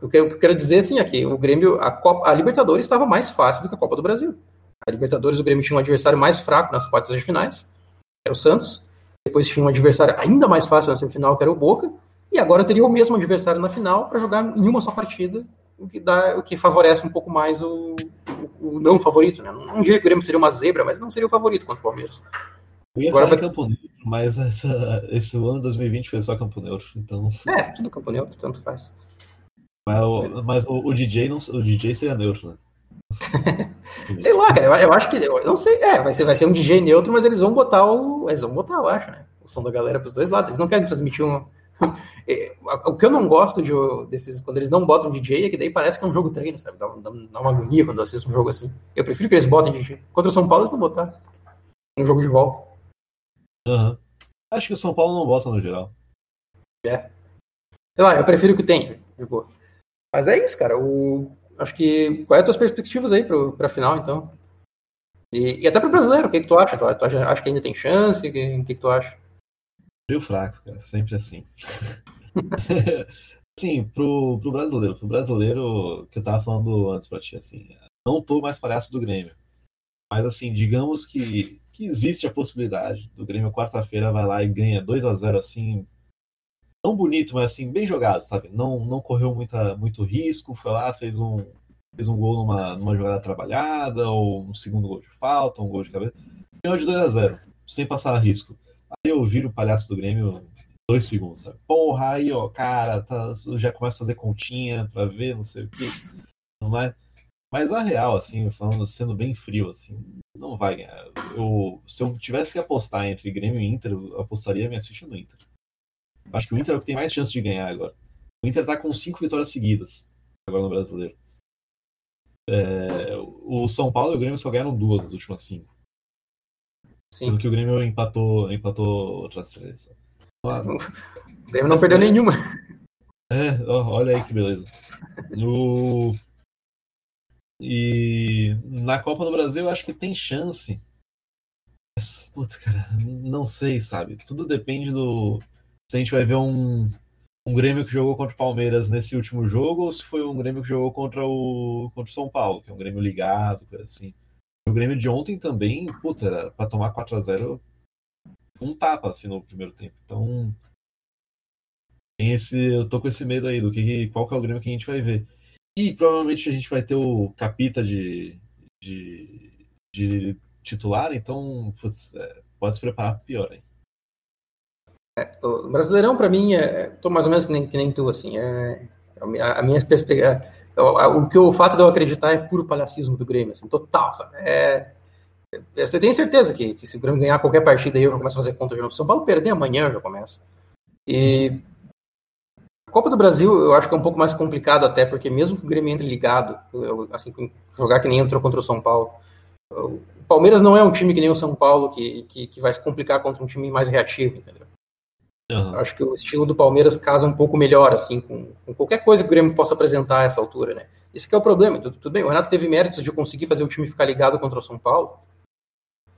Speaker 2: O que eu quero dizer assim aqui, o Grêmio, a, Copa, a Libertadores estava mais fácil do que a Copa do Brasil. A Libertadores, o Grêmio tinha um adversário mais fraco nas quartas de finais, era o Santos. Depois tinha um adversário ainda mais fácil na semifinal, que era o Boca. E agora teria o mesmo adversário na final para jogar em uma só partida, o que dá, o que favorece um pouco mais o, o, o não favorito, né? Não diria que o Grêmio seria uma zebra, mas não seria o favorito contra o Palmeiras.
Speaker 1: Eu ia Agora falar vai... Campo Neutro, mas essa, esse ano 2020 foi só Campo Neutro, então...
Speaker 2: É, tudo Campo Neutro, tanto faz.
Speaker 1: Mas, o, mas o, o, DJ não, o DJ seria neutro, né?
Speaker 2: sei lá, cara, eu, eu, acho que. Eu não sei, é, vai ser, vai ser um DJ neutro, mas eles vão botar o. Eles vão botar, eu acho, né? O som da galera pros dois lados. Eles não querem transmitir um. É, o que eu não gosto de, desses. Quando eles não botam DJ é que daí parece que é um jogo treino, sabe? Dá, dá, dá uma agonia quando eu assisto um jogo assim. Eu prefiro que eles botem DJ. Contra o São Paulo, eles não botaram. Um jogo de volta.
Speaker 1: Uhum. Acho que o São Paulo não vota no geral.
Speaker 2: É. Sei lá, eu prefiro que tenha. Tipo. Mas é isso, cara. O... Acho que. Quais é as tuas perspectivas aí pro, pra final, então? E, e até pro brasileiro, o que, que tu acha? Tu, tu acha, acha que ainda tem chance? O que, que, que tu acha?
Speaker 1: Frio fraco, cara. Sempre assim. Sim, pro, pro brasileiro. Pro brasileiro, que eu tava falando antes pra ti, assim. Não tô mais palhaço do Grêmio. Mas, assim, digamos que, que existe a possibilidade do Grêmio quarta-feira vai lá e ganha 2 a 0 assim, não bonito, mas assim, bem jogado, sabe? Não, não correu muita, muito risco, foi lá, fez um, fez um gol numa, numa jogada trabalhada, ou um segundo gol de falta, um gol de cabeça. Ganhou de 2 a 0 sem passar risco. Aí eu viro o palhaço do Grêmio dois segundos, sabe? Porra, aí, ó, cara, tá, já começa a fazer continha pra ver, não sei o quê. É? Mas a real, assim, falando, sendo bem frio, assim, não vai ganhar. Eu, se eu tivesse que apostar entre Grêmio e Inter, eu apostaria minha ficha no Inter. Acho que o Inter é o que tem mais chance de ganhar agora. O Inter tá com cinco vitórias seguidas agora no brasileiro. É, o São Paulo e o Grêmio só ganharam duas nas últimas cinco. Sim. Sendo que o Grêmio empatou, empatou outras três.
Speaker 2: O Grêmio não perdeu nenhuma.
Speaker 1: É, olha aí que beleza. No... E na Copa do Brasil eu acho que tem chance. Mas, puta, cara, não sei, sabe? Tudo depende do. Se a gente vai ver um, um Grêmio que jogou contra o Palmeiras nesse último jogo ou se foi um Grêmio que jogou contra o, contra o São Paulo, que é um Grêmio ligado, coisa assim. O Grêmio de ontem também, puta, era pra tomar 4x0 um tapa assim no primeiro tempo. Então. Tem esse, eu tô com esse medo aí do que qual que é o Grêmio que a gente vai ver. E provavelmente a gente vai ter o Capita de, de, de titular, então putz, é, pode se preparar para pior aí.
Speaker 2: É, o Brasileirão, para mim, é, tô mais ou menos que nem, que nem tu, assim. É, a minha perspectiva. É, o, que o fato de eu acreditar é puro palhacismo do Grêmio, assim, total, sabe? É, é, você tem certeza que, que se o Grêmio ganhar qualquer partida aí, eu já começo a fazer conta de novo. Se o São Paulo perder amanhã, eu já começo. E a Copa do Brasil eu acho que é um pouco mais complicado até, porque mesmo que o Grêmio entre ligado, eu, assim, jogar que nem entrou contra o São Paulo, o Palmeiras não é um time que nem o São Paulo, que, que, que vai se complicar contra um time mais reativo, entendeu? Uhum. Acho que o estilo do Palmeiras casa um pouco melhor, assim, com, com, qualquer coisa que o Grêmio possa apresentar a essa altura, né? Isso que é o problema. Tudo, tudo, bem, o Renato teve méritos de conseguir fazer o time ficar ligado contra o São Paulo,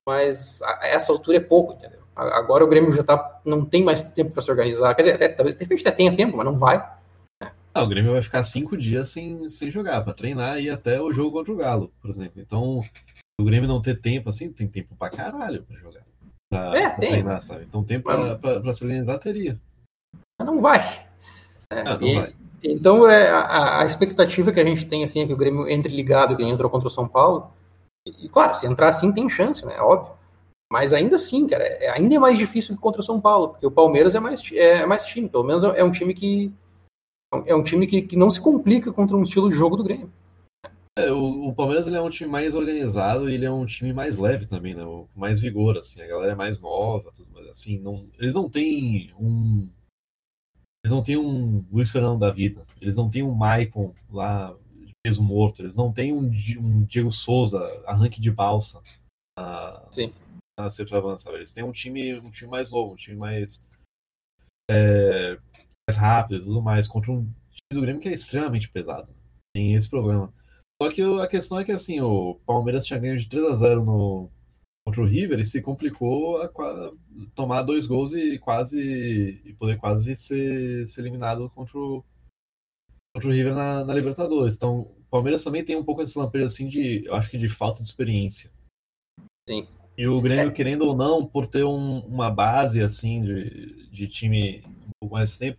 Speaker 2: mas a, a essa altura é pouco, entendeu? Agora o Grêmio já tá, não tem mais tempo para se organizar. Quer dizer, até, talvez de repente até tenha tempo, mas não vai.
Speaker 1: Ah, o Grêmio vai ficar cinco dias sem, sem jogar, para treinar e até o jogo contra o Galo, por exemplo. Então, o Grêmio não ter tempo assim, tem tempo pra caralho pra jogar pra, é, pra tem. treinar, sabe? Então tempo pra, pra, pra, se organizar teria.
Speaker 2: Não vai. É, ah, não e, vai. Então é, a, a, expectativa que a gente tem assim, é que o Grêmio entre ligado, que entrou contra o São Paulo. E, claro, se entrar assim tem chance, né? Óbvio. Mas ainda assim, cara, é, ainda é mais difícil que contra o São Paulo, porque o Palmeiras é mais, é mais time. Pelo menos é um time que. É um time que, que não se complica contra um estilo de jogo do Grêmio.
Speaker 1: É, o, o, Palmeiras ele é um time mais organizado e ele é um time mais leve também, né? Com mais vigor, assim. A galera é mais nova, tudo mais. Assim, não, eles não têm um. Eles não têm um Luiz Fernando da vida. Eles não têm um Maicon lá peso morto. Eles não têm um, um Diego Souza, arranque de balsa. A,
Speaker 2: Sim.
Speaker 1: A ser sabe? Eles têm um time, um time mais novo, um time mais. É, mais rápido e tudo mais. Contra um time do Grêmio que é extremamente pesado. Tem esse problema. Só que a questão é que assim, o Palmeiras tinha ganho de 3 a 0 no, contra o River e se complicou a, a tomar dois gols e quase e poder quase ser, ser eliminado contra o, contra o River na, na, Libertadores. Então, o Palmeiras também tem um pouco esse lampejo assim de, eu acho que de falta de experiência.
Speaker 2: Sim.
Speaker 1: E o Grêmio, é. querendo ou não, por ter um, uma base assim de, de time um pouco mais tempo,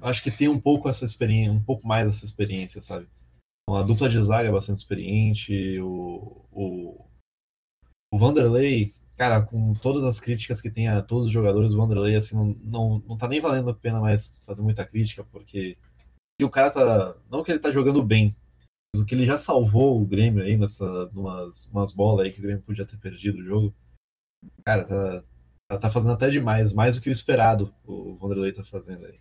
Speaker 1: acho que tem um pouco essa experiência, um pouco mais essa experiência, sabe? A dupla de zaga é bastante experiente. O, o, o Vanderlei, cara, com todas as críticas que tem a todos os jogadores, o Vanderlei, assim, não, não, não tá nem valendo a pena mais fazer muita crítica, porque o cara tá. Não que ele tá jogando bem, mas o que ele já salvou o Grêmio aí nessa. Numas, umas bolas aí que o Grêmio podia ter perdido o jogo. Cara, tá, tá, tá fazendo até demais, mais do que o esperado o Vanderlei tá fazendo aí.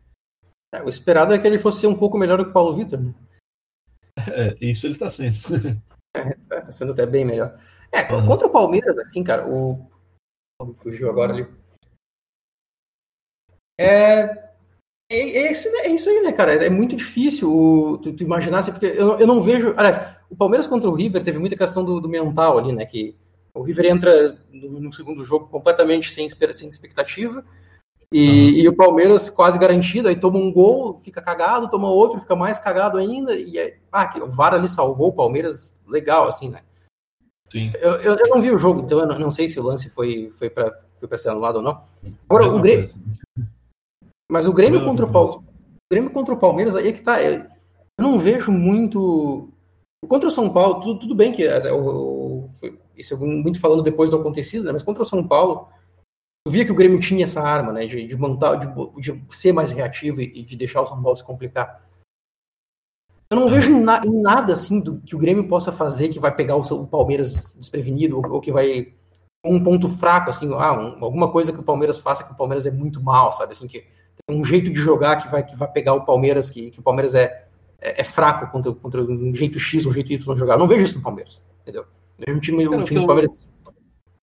Speaker 2: É, o esperado é que ele fosse um pouco melhor que o Paulo Vitor, né?
Speaker 1: É, isso ele tá sendo.
Speaker 2: É, tá sendo até bem melhor. É, uhum. contra o Palmeiras, assim, cara, o. Fugiu agora ali. É. É, é, isso, é isso aí, né, cara? É muito difícil o, tu, tu, imaginar, assim, porque eu, eu não vejo. Aliás, o Palmeiras contra o River teve muita questão do, do mental ali, né? Que o River entra no, no segundo jogo completamente sem, sem expectativa. E, uhum. e, o Palmeiras quase garantido, aí toma um gol, fica cagado, toma outro, fica mais cagado ainda. E é, ah, o VAR ali salvou o Palmeiras legal, assim, né? Sim. Eu, eu, eu não vi o jogo, então eu não, não sei se o lance foi, foi para foi ser anulado ou não. Agora, o Grêmio. Mas o Grêmio contra o Palmeiras. O Grêmio contra o Palmeiras, aí é que tá. Eu não vejo muito. Contra o São Paulo, tudo, tudo bem que é, o, isso é muito falando depois do acontecido, né? mas contra o São Paulo, eu via que o Grêmio tinha essa arma, né? De, de montar, de, de ser mais reativo e, de deixar o São Paulo se complicar. Eu não vejo na, em nada assim do que o Grêmio possa fazer que vai pegar o, o Palmeiras desprevenido ou, ou, que vai um ponto fraco assim, ah, um, alguma coisa que o Palmeiras faça que o Palmeiras é muito mal, sabe? Assim que tem um jeito de jogar que vai que vai pegar o Palmeiras que, que o Palmeiras é, é, é fraco contra, contra um jeito X, um jeito Y de jogar. Eu não vejo isso no Palmeiras, entendeu? Eu vejo um time, um time do Palmeiras.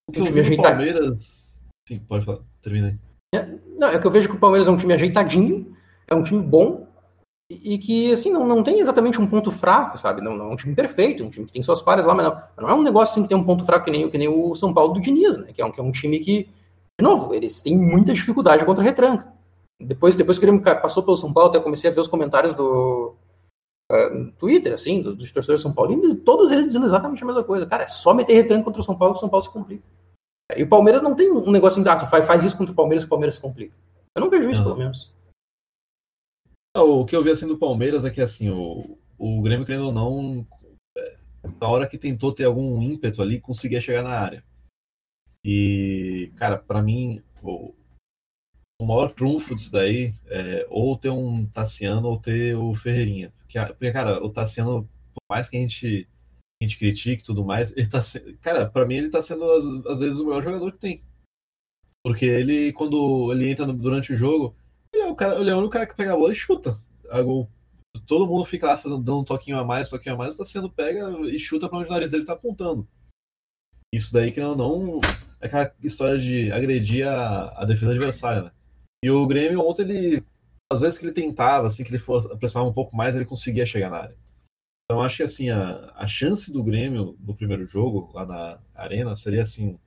Speaker 1: Um time ajeitado. Palmeiras. Sim, pode falar. Termina aí.
Speaker 2: É, não, é que eu vejo que o Palmeiras é um time ajeitadinho, é um time bom, e, que, assim, não, não tem exatamente um ponto fraco, sabe? Não, não é um time perfeito, um time que tem suas falhas lá, mas não, não é um negócio assim que tem um ponto fraco que nem, que nem o São Paulo do Diniz, né? Que é um, que é um time que, de novo, eles têm muita dificuldade contra a retranca. Depois, depois que o Grêmio passou pelo São Paulo, até comecei a ver os comentários do uh, Twitter, assim, do, dos torcedores São Paulo, e todos eles dizendo exatamente a mesma coisa. Cara, é só meter retranca contra o São Paulo que o São Paulo se complica. E o Palmeiras não tem um negócio em dado, faz, faz isso contra o Palmeiras que o Palmeiras se complica. Eu não vejo isso, pelo menos.
Speaker 1: O que eu vi assim do Palmeiras é que assim, o, o Grêmio, querendo ou não, é, na hora que tentou ter algum ímpeto ali, conseguia chegar na área. E, cara, para mim, o, o, maior trunfo disso daí é ou ter um Tassiano ou ter o Ferreirinha. Porque, cara, o Tassiano, por mais que a gente, gente critique e tudo mais, ele tá Cara, para mim ele tá sendo, às, às vezes, o melhor jogador que tem. Porque ele, quando ele entra durante o jogo, ele é o, cara, ele é o único cara que pega a bola e chuta. A gol. Todo mundo fica lá fazendo, dando um toquinho a mais, toquinho a mais, tá sendo pega e chuta para onde o nariz dele tá apontando. Isso daí que não, não é aquela história de agredir a, a defesa adversária, né? E o Grêmio ontem ele às vezes que ele tentava, assim que ele fosse pressava um pouco mais, ele conseguia chegar na área. Então acho que assim a, a chance do Grêmio no primeiro jogo lá na arena seria assim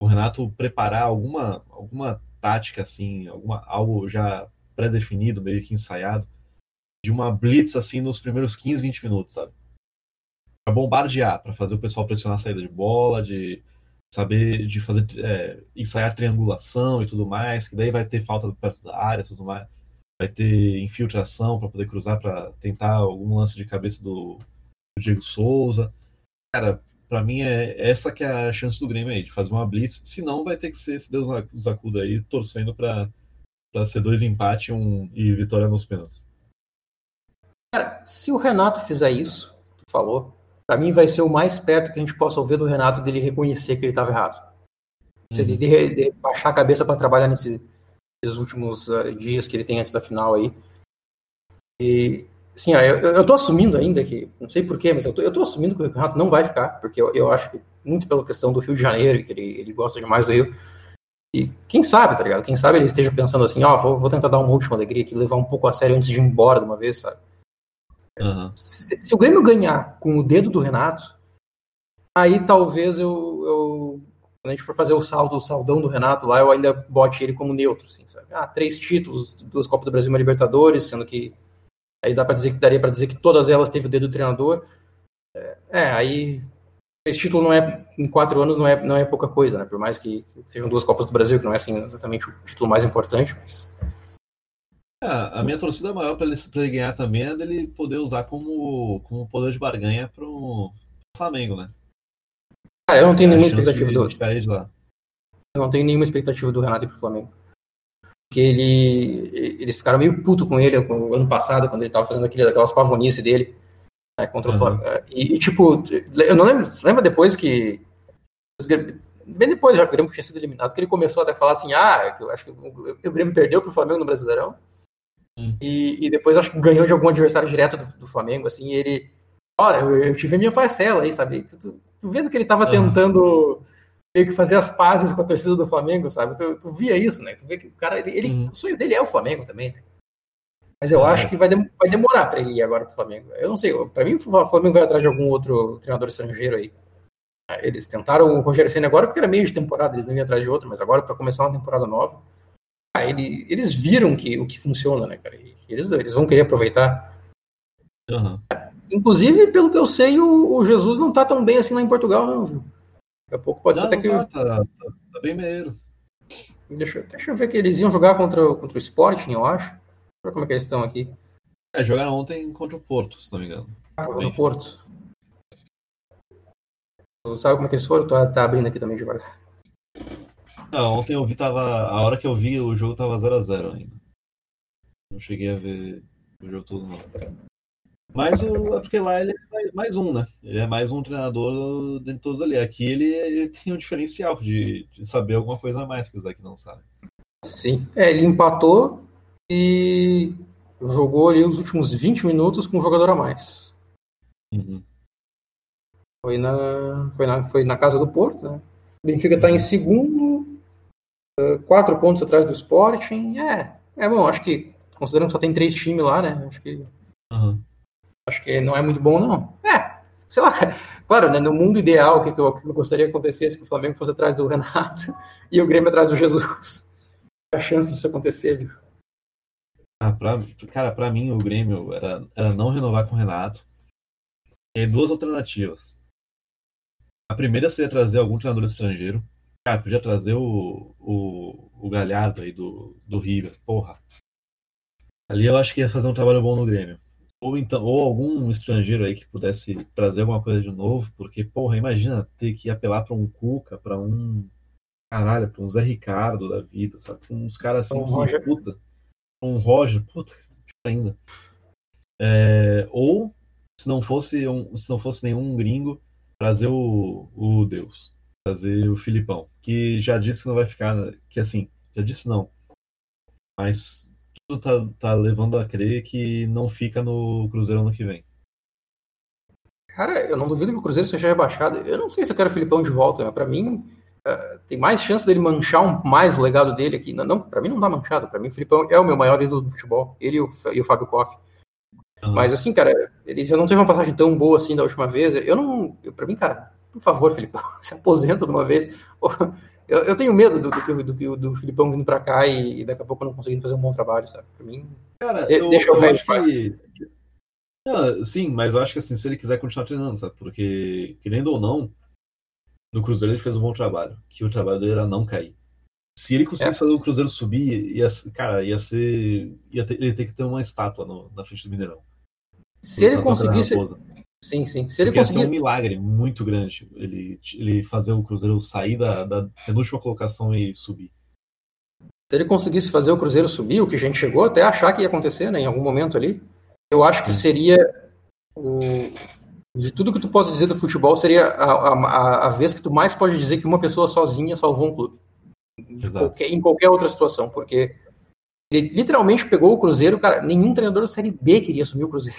Speaker 1: o Renato preparar alguma alguma tática, assim, alguma, algo já pré-definido, meio que ensaiado, de uma blitz assim nos primeiros 15, 20 minutos, sabe? Para bombardear, para fazer o pessoal pressionar a saída de bola, de saber de fazer é, ensaiar triangulação e tudo mais, que daí vai ter falta perto da área, tudo mais, vai ter infiltração para poder cruzar para tentar algum lance de cabeça do, do Diego Souza. Cara, para mim é essa que é a chance do Grêmio aí, de fazer uma blitz. Se não, vai ter que ser esse Deus nos acuda aí, torcendo para ser dois empates um, e vitória nos pênaltis.
Speaker 2: Cara, se o Renato fizer isso, tu falou, para mim vai ser o mais perto que a gente possa ouvir do Renato dele reconhecer que ele estava errado. Se ele de, de baixar a cabeça para trabalhar nesses, nesses últimos uh, dias que ele tem antes da final aí. E Sim, eu, eu tô assumindo ainda que, não sei porquê, mas eu tô, eu tô assumindo que o Renato não vai ficar, porque eu, eu acho que muito pela questão do Rio de Janeiro, que ele, ele gosta demais do Rio. E quem sabe, tá ligado? Quem sabe ele esteja pensando assim, ó, oh, vou, vou tentar dar uma última alegria aqui, levar um pouco a sério antes de ir embora de uma vez, sabe? Uhum. Se, se, o Grêmio ganhar com o dedo do Renato, aí talvez eu quando a gente for fazer o saldo, o saldão do Renato lá, eu ainda bote ele como neutro, assim, sabe? Ah, três títulos, duas Copas do Brasil e uma Libertadores, sendo que Aí dá para dizer que daria para dizer que todas elas teve o dedo do treinador. É, é, aí esse título não é em quatro anos não é não é pouca coisa, né? Por mais que sejam duas Copas do Brasil, que não é assim exatamente o título mais importante, mas
Speaker 1: é, a minha torcida maior para ele, ele, ganhar também é dele poder usar como, como poder de barganha para o Flamengo, né?
Speaker 2: Ah, eu não tenho é nenhuma expectativa do. Eu não tenho nenhuma expectativa do Renato ir pro Flamengo que ele eles ficaram meio puto com ele no ano passado, quando ele tava fazendo aquele, aquelas pavonices dele né, contra uhum. o Flamengo. E, e, tipo, eu não lembro, lembra depois que. Bem depois, já que o Grêmio tinha sido eliminado, que ele começou até a falar assim: ah, eu acho que o, Grêmio perdeu pro Flamengo no Brasileirão. Uhum. E, e, depois acho que ganhou de algum adversário direto do, do Flamengo, assim, e ele. Olha, eu, eu tive a minha parcela aí, sabe? Tu, tu, vendo que ele tava uhum. tentando meio que fazer as pazes com a torcida do Flamengo, sabe? Tu, tu via isso, né? Tu vê que o cara, ele, ele hum. o sonho dele é o Flamengo também. Né? Mas eu é. acho que vai, dem vai demorar para ele ir agora pro Flamengo. Eu não sei, para mim o Flamengo vai atrás de algum outro treinador estrangeiro aí. Eles tentaram o Rogério Senna agora porque era meio de temporada, eles não iam atrás de outro, mas agora para começar uma temporada nova, ah, ele, eles viram que, o que funciona, né, cara? Eles, eles vão querer aproveitar. Uhum. Inclusive, pelo que eu sei, o, o, Jesus não tá tão bem assim lá em Portugal, não, viu? Daqui a pouco pode
Speaker 1: não,
Speaker 2: ser até que.
Speaker 1: Tá, tá, tá, bem meio.
Speaker 2: Deixa, deixa eu ver que eles iam jogar contra, contra o Sporting, eu acho. Deixa eu ver como é que eles estão aqui.
Speaker 1: É, jogaram ontem contra o Porto, se não me engano.
Speaker 2: Ah, contra o Porto. Sabe como é que eles foram? Tá, tá abrindo aqui também devagar.
Speaker 1: Não, ontem eu vi, tava. A hora que eu vi, o jogo tava 0x0 ainda. Não cheguei a ver o jogo todo, não. Mas o, é porque lá ele é mais um, né? Ele é mais um treinador de todos ali. Aqui ele, ele tem um diferencial de, de, saber alguma coisa a mais que os aqui não sabem.
Speaker 2: Sim. É, ele empatou e jogou ali os últimos 20 minutos com um jogador a mais. Uhum. Foi, na, foi, na, foi na casa do Porto, né? O Benfica está em segundo, uh, quatro pontos atrás do Sporting. É, é bom, acho que, considerando que só tem três times lá, né? Acho que. Uhum. Acho que não é muito bom, não. É, sei lá, claro, né, no mundo ideal, o que, eu, que eu gostaria que acontecesse que o Flamengo fosse atrás do Renato e o Grêmio atrás do Jesus. A chance disso acontecer, viu?
Speaker 1: Ah, pra, cara, pra mim o Grêmio era, era não renovar com o Renato. E duas alternativas. A primeira seria trazer algum treinador estrangeiro. Cara, podia trazer o, o, o Galhardo aí do, do River. Porra. Ali eu acho que ia fazer um trabalho bom no Grêmio ou então ou algum estrangeiro aí que pudesse trazer alguma coisa de novo, porque porra, imagina ter que apelar para um Cuca, para um caralho, para um Zé Ricardo da vida, sabe? Uns caras assim um que Roger. puta, um Roger, puta, ainda. É, ou se não fosse um, se não fosse nenhum gringo, trazer o, o Deus, trazer o Filipão, que já disse que não vai ficar, que assim, já disse não. Mas tá, tá levando a crer que não fica no Cruzeiro ano que vem.
Speaker 2: Cara, eu não duvido que o Cruzeiro seja rebaixado. Eu não sei se eu quero o Filipão de volta, mas pra mim uh, tem mais chance dele manchar um, mais o legado dele aqui. Não, não, pra mim não tá manchado. Pra mim o Filipão é o meu maior ídolo do futebol. Ele e o, e o Fábio Koff. Uhum. Mas assim, cara, ele já não teve uma passagem tão boa assim da última vez. Eu não. Pra mim, cara, por favor, Filipão, se aposenta de uma vez. Eu, eu tenho medo do, do, do, do Filipão vindo pra cá e, e, daqui a pouco não conseguindo fazer um bom trabalho, sabe? Pra mim.
Speaker 1: Cara, eu, deixa eu, ver. Acho que... Não, sim, mas eu acho que assim, se ele quiser continuar treinando, sabe? Porque, querendo ou não, no Cruzeiro ele fez um bom trabalho. Que o trabalho dele era não cair. Se ele conseguisse é. fazer o Cruzeiro subir, ia, cara, ia ser. Ia ter, ele ia ter que ter uma estátua no, na frente do Mineirão.
Speaker 2: Se ele conseguisse. Sim, sim. Se ele
Speaker 1: Porque conseguir. um milagre muito grande ele, ele fazer o Cruzeiro sair da, da penúltima colocação e subir.
Speaker 2: Se ele conseguisse fazer o Cruzeiro subir, o que a gente chegou até a achar que ia acontecer né, em algum momento ali, eu acho que seria o, de tudo que tu pode dizer do futebol, seria a, a, a, vez que tu mais pode dizer que uma pessoa sozinha salvou um clube. Qualquer, em qualquer outra situação, porque ele literalmente pegou o Cruzeiro, cara, nenhum treinador da Série B queria assumir o Cruzeiro.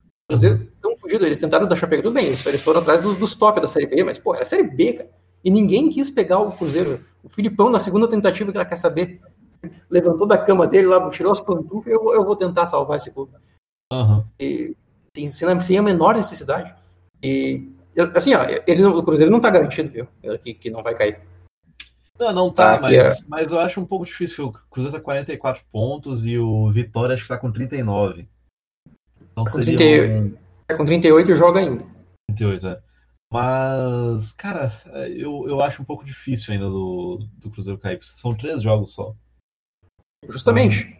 Speaker 2: O Cruzeiro tão fugido, eles tentaram da Chapecoense, tudo bem, eles foram atrás dos, dos top da Série B, mas, pô, era Série B, cara. E ninguém quis pegar o Cruzeiro. O Filipão, na segunda tentativa que ela quer saber, levantou da cama dele lá, tirou as pantufas, eu, eu vou tentar salvar esse clube. Uhum. E, sem, sem, a menor necessidade. E, assim, ó, ele, o Cruzeiro não tá garantido, viu, que, que não vai cair.
Speaker 1: Não, não tá, tá mas, é... mas eu acho um pouco difícil. O Cruzeiro tá com 44 pontos e o Vitória acho que tá com 39.
Speaker 2: Então com, seria 38, um... é, com 38 joga ainda.
Speaker 1: 38, é. Mas, cara, eu, eu acho um pouco difícil ainda do, do Cruzeiro cair. São três jogos só.
Speaker 2: Justamente.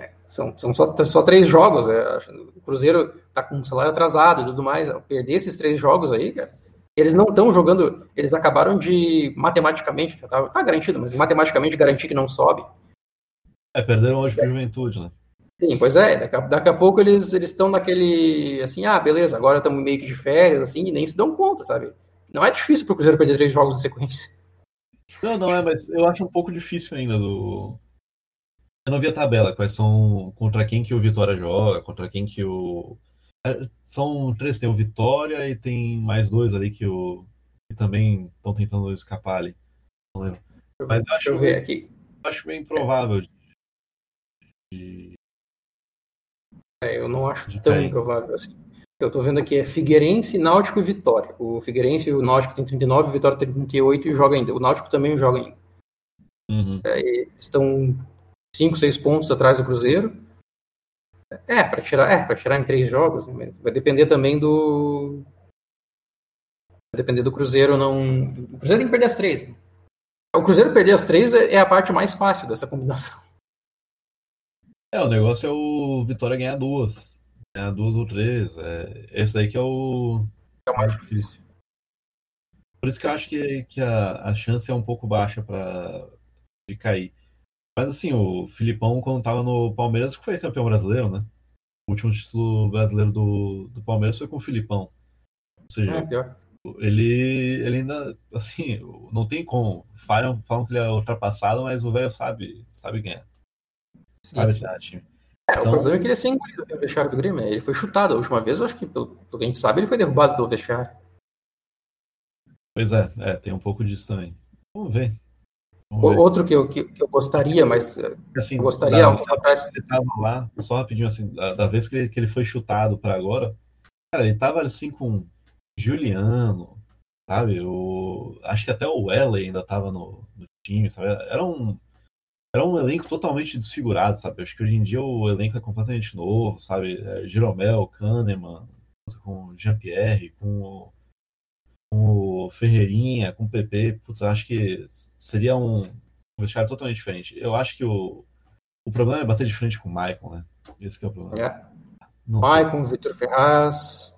Speaker 2: É, são são só, só três jogos. É, o Cruzeiro tá com um salário atrasado e tudo mais. Perder esses três jogos aí, cara. Eles não estão jogando. Eles acabaram de matematicamente, já tá, tá garantido, mas matematicamente garantir que não sobe.
Speaker 1: É, perderam hoje pro Juventude, né?
Speaker 2: Sim, pois é. Daqui a, daqui a pouco eles estão naquele, assim, ah, beleza, agora estamos meio que de férias, assim, e nem se dão conta, sabe? Não é difícil para o Cruzeiro perder três jogos em sequência.
Speaker 1: Não, não é, mas eu acho um pouco difícil ainda do. Eu não vi a tabela, quais são. Contra quem que o Vitória joga, contra quem que o. É, são três, tem o Vitória e tem mais dois ali que, o... que também estão tentando escapar ali. Não lembro. Mas eu acho,
Speaker 2: eu ver aqui.
Speaker 1: acho bem improvável de,
Speaker 2: É, eu não acho tão cair. provável assim. Eu tô vendo aqui é Figueirense, Náutico e Vitória. O Figueirense e o Náutico tem 39, o Vitória tem 38 e joga ainda. O Náutico também joga ainda. Uhum. É, estão 5, 6 pontos atrás do Cruzeiro. É, para tirar, é, para tirar em três jogos, né? vai depender também do vai depender do Cruzeiro não, o Cruzeiro tem que perder as três. Né? O Cruzeiro perder as três é, é a parte mais fácil dessa combinação.
Speaker 1: É, o negócio é o Vitória ganhar duas. Ganhar duas ou três. É, esse aí que é o.
Speaker 2: É o mais difícil.
Speaker 1: Por isso que eu acho que, que a, a chance é um pouco baixa para de cair. Mas assim, o Filipão, quando tava no Palmeiras, foi campeão brasileiro, né? O último título brasileiro do, do Palmeiras foi com o Filipão. Ou seja, é, ele, ele ainda, assim, não tem como. Falam, falam que ele é ultrapassado, mas o velho sabe, sabe ganhar.
Speaker 2: Sim. time. É, então... o problema é que ele é sem engolido pelo vestiário do Grêmio. Ele foi chutado a última vez, eu acho que, pelo, pelo que a gente sabe, ele foi derrubado pelo vestiário.
Speaker 1: Pois é, é, tem um pouco disso também. Vamos ver.
Speaker 2: Outro que eu, que, que, eu gostaria, mas eh,
Speaker 1: assim,
Speaker 2: eu gostaria.
Speaker 1: Da, atrás... Ele tava lá, só rapidinho, assim, da, da vez que ele, que ele foi chutado para agora, cara, ele tava assim com Juliano, sabe? O, acho que até o Wesley ainda tava no, no time, sabe? Era um, era um elenco totalmente desfigurado, sabe? Acho que hoje em dia o elenco é completamente novo, sabe? É, Jeromel, Kahneman, com Jean-Pierre, com com o Ferreirinha, com o PP, putz, acho que seria um, um vestiário totalmente diferente. Eu acho que o, o problema é bater de frente com o Maicon, né? Esse é o problema.
Speaker 2: É. Maicon, Vitor Ferraz,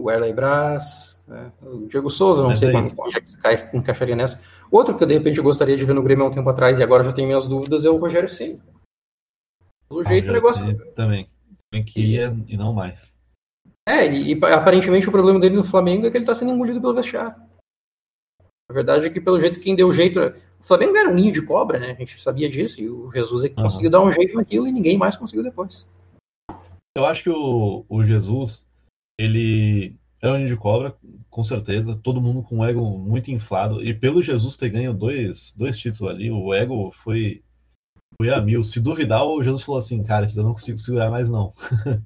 Speaker 2: o Erley Brás, né? o Diego Souza, não sei é onde é que encaixaria nessa. Outro que eu, de repente gostaria de ver no Grêmio há um tempo atrás e agora já tenho minhas dúvidas é o Rogério Ceni. Pelo ah, jeito o negócio.
Speaker 1: Também. Também queria e não mais.
Speaker 2: É, e, e, aparentemente o problema dele no Flamengo é que ele tá sendo engolido pelo vestiário. A verdade é que, pelo jeito, quem deu o jeito. O Flamengo era um ninho de cobra, né? A gente sabia disso. E o Jesus é que uhum. conseguiu dar um jeito naquilo e ninguém mais conseguiu depois.
Speaker 1: Eu acho que o, o Jesus, ele é um ninho de cobra, com certeza. Todo mundo com o ego muito inflado. E pelo Jesus ter ganho dois, dois títulos ali, o ego foi, foi a mil. Se duvidar, o Jesus falou assim: cara, eu não consigo segurar mais, não.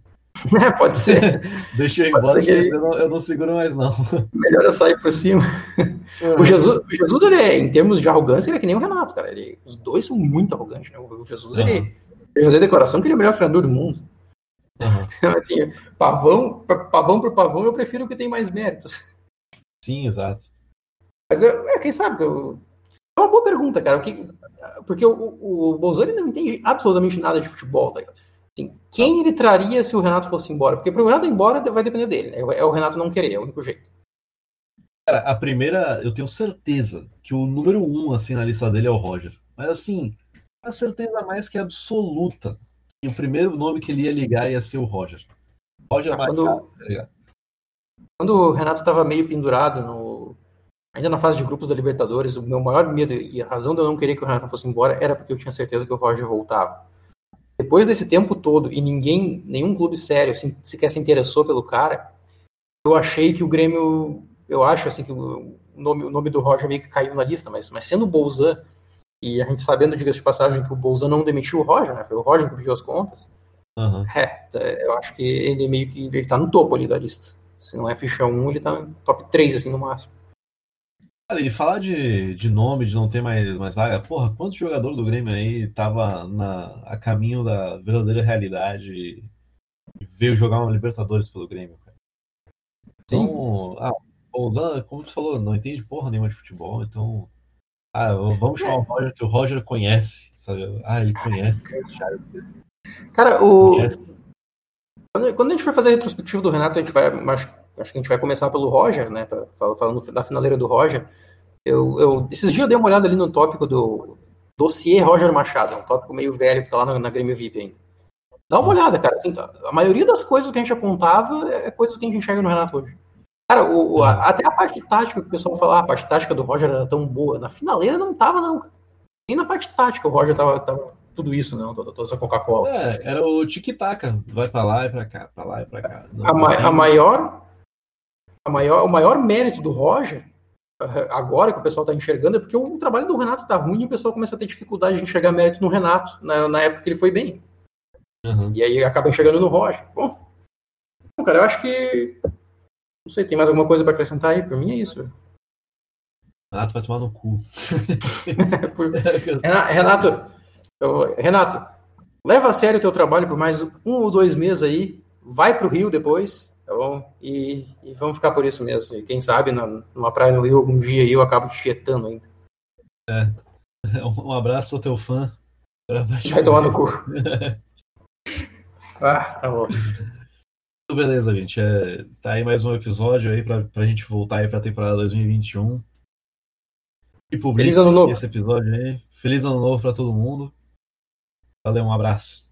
Speaker 2: É, pode ser.
Speaker 1: Deixa eu ir embora, que eu, não, eu não seguro mais, não.
Speaker 2: Melhor eu sair por cima. Uhum. O Jesus, o Jesus ele é, em termos de arrogância, ele é que nem o Renato, cara. Ele, os dois são muito arrogantes, né? O Jesus, uhum. ele, ele deu declaração que ele é o melhor treinador do mundo. Uhum. Então, assim, pavão, pavão por pavão, eu prefiro o que tem mais méritos.
Speaker 1: Sim, exato.
Speaker 2: Mas, eu, é, quem sabe, eu, é uma boa pergunta, cara. Porque, porque o, o, Bolsonaro não entende absolutamente nada de futebol, tá ligado? Assim, quem ele traria se o Renato fosse embora? Porque para o Renato ir embora vai depender dele. Né? É o Renato não querer, é o único jeito.
Speaker 1: Cara, a primeira, eu tenho certeza que o número um assim na lista dele é o Roger. Mas assim, a certeza mais que absoluta o primeiro nome que ele ia ligar ia ser o Roger. Roger ah, quando, tá
Speaker 2: quando o Renato estava meio pendurado no ainda na fase de grupos da Libertadores, o meu maior medo e a razão de eu não querer que o Renato fosse embora era porque eu tinha certeza que o Roger voltava. Depois desse tempo todo e ninguém, nenhum clube sério assim, sequer se interessou pelo cara, eu achei que o Grêmio, eu acho assim que o nome, o nome do Roger meio que caiu na lista, mas, mas sendo o Bolzan e a gente sabendo, diga de passagem, que o Bolzan não demitiu o Roger, né? Foi o Roger que pediu as contas. Uhum. É, eu acho que ele meio que ele tá no topo ali da lista. Se não é ficha 1, ele tá no top 3, assim, no máximo.
Speaker 1: Cara, e falar de, de nome, de não ter mais, mais vaga, porra, quantos jogadores do Grêmio aí tava na, a caminho da verdadeira realidade e veio jogar uma Libertadores pelo Grêmio, cara? Sim. Então, ah, o como tu falou, não entende porra nenhuma de futebol, então. Ah, vamos chamar o Roger, que o Roger conhece, sabe? Ah, ele conhece.
Speaker 2: Cara, o. Conhece. Quando a gente for fazer a retrospectiva do Renato, a gente vai. Acho acho que a gente vai começar pelo Roger, né? Falando da finaleira do Roger. Eu, eu, esses dias eu dei uma olhada ali no tópico do dossiê Roger Machado, é um tópico meio velho que tá lá na, na Grêmio VIP ainda. Dá uma olhada, cara. Assim, a maioria das coisas que a gente apontava é coisas que a gente enxerga no Renato hoje. Cara, o, a, até a parte tática que o pessoal fala, ah, a parte tática do Roger era tão boa. Na finaleira não tava, não. Nem na parte tática o Roger tava, tava tudo isso, não, toda, toda essa Coca-Cola.
Speaker 1: É, era o tic-tac, vai pra lá e pra cá, pra lá e pra cá.
Speaker 2: Não, a, ma a maior a maior, o maior mérito do Roger, eh, agora que o pessoal está enxergando, é porque o trabalho do Renato está ruim e o pessoal começa a ter dificuldade de enxergar mérito no Renato, na, na época que ele foi bem.
Speaker 1: Uhum.
Speaker 2: E aí acabam chegando no Roger. Bom, cara, eu acho que. Não sei, tem mais alguma coisa para acrescentar aí? Por mim é isso.
Speaker 1: Renato vai tomar no cu.
Speaker 2: Renato, Renato, leva a sério o teu trabalho por mais um ou dois meses aí. Vai pro Rio depois, tá bom? E, e vamos ficar por isso mesmo. E quem sabe na- numa praia no Rio algum dia aí eu acabo te tietando ainda.
Speaker 1: Um abraço, sou teu fã.
Speaker 2: Vai tomar no cu. Ah, tá bom.
Speaker 1: Beleza, gente. É, tá aí mais um episódio aí pra, pra gente voltar aí pra temporada 2021. E
Speaker 2: novo.
Speaker 1: esse episódio aí. Feliz ano novo pra todo mundo. Valeu, um abraço.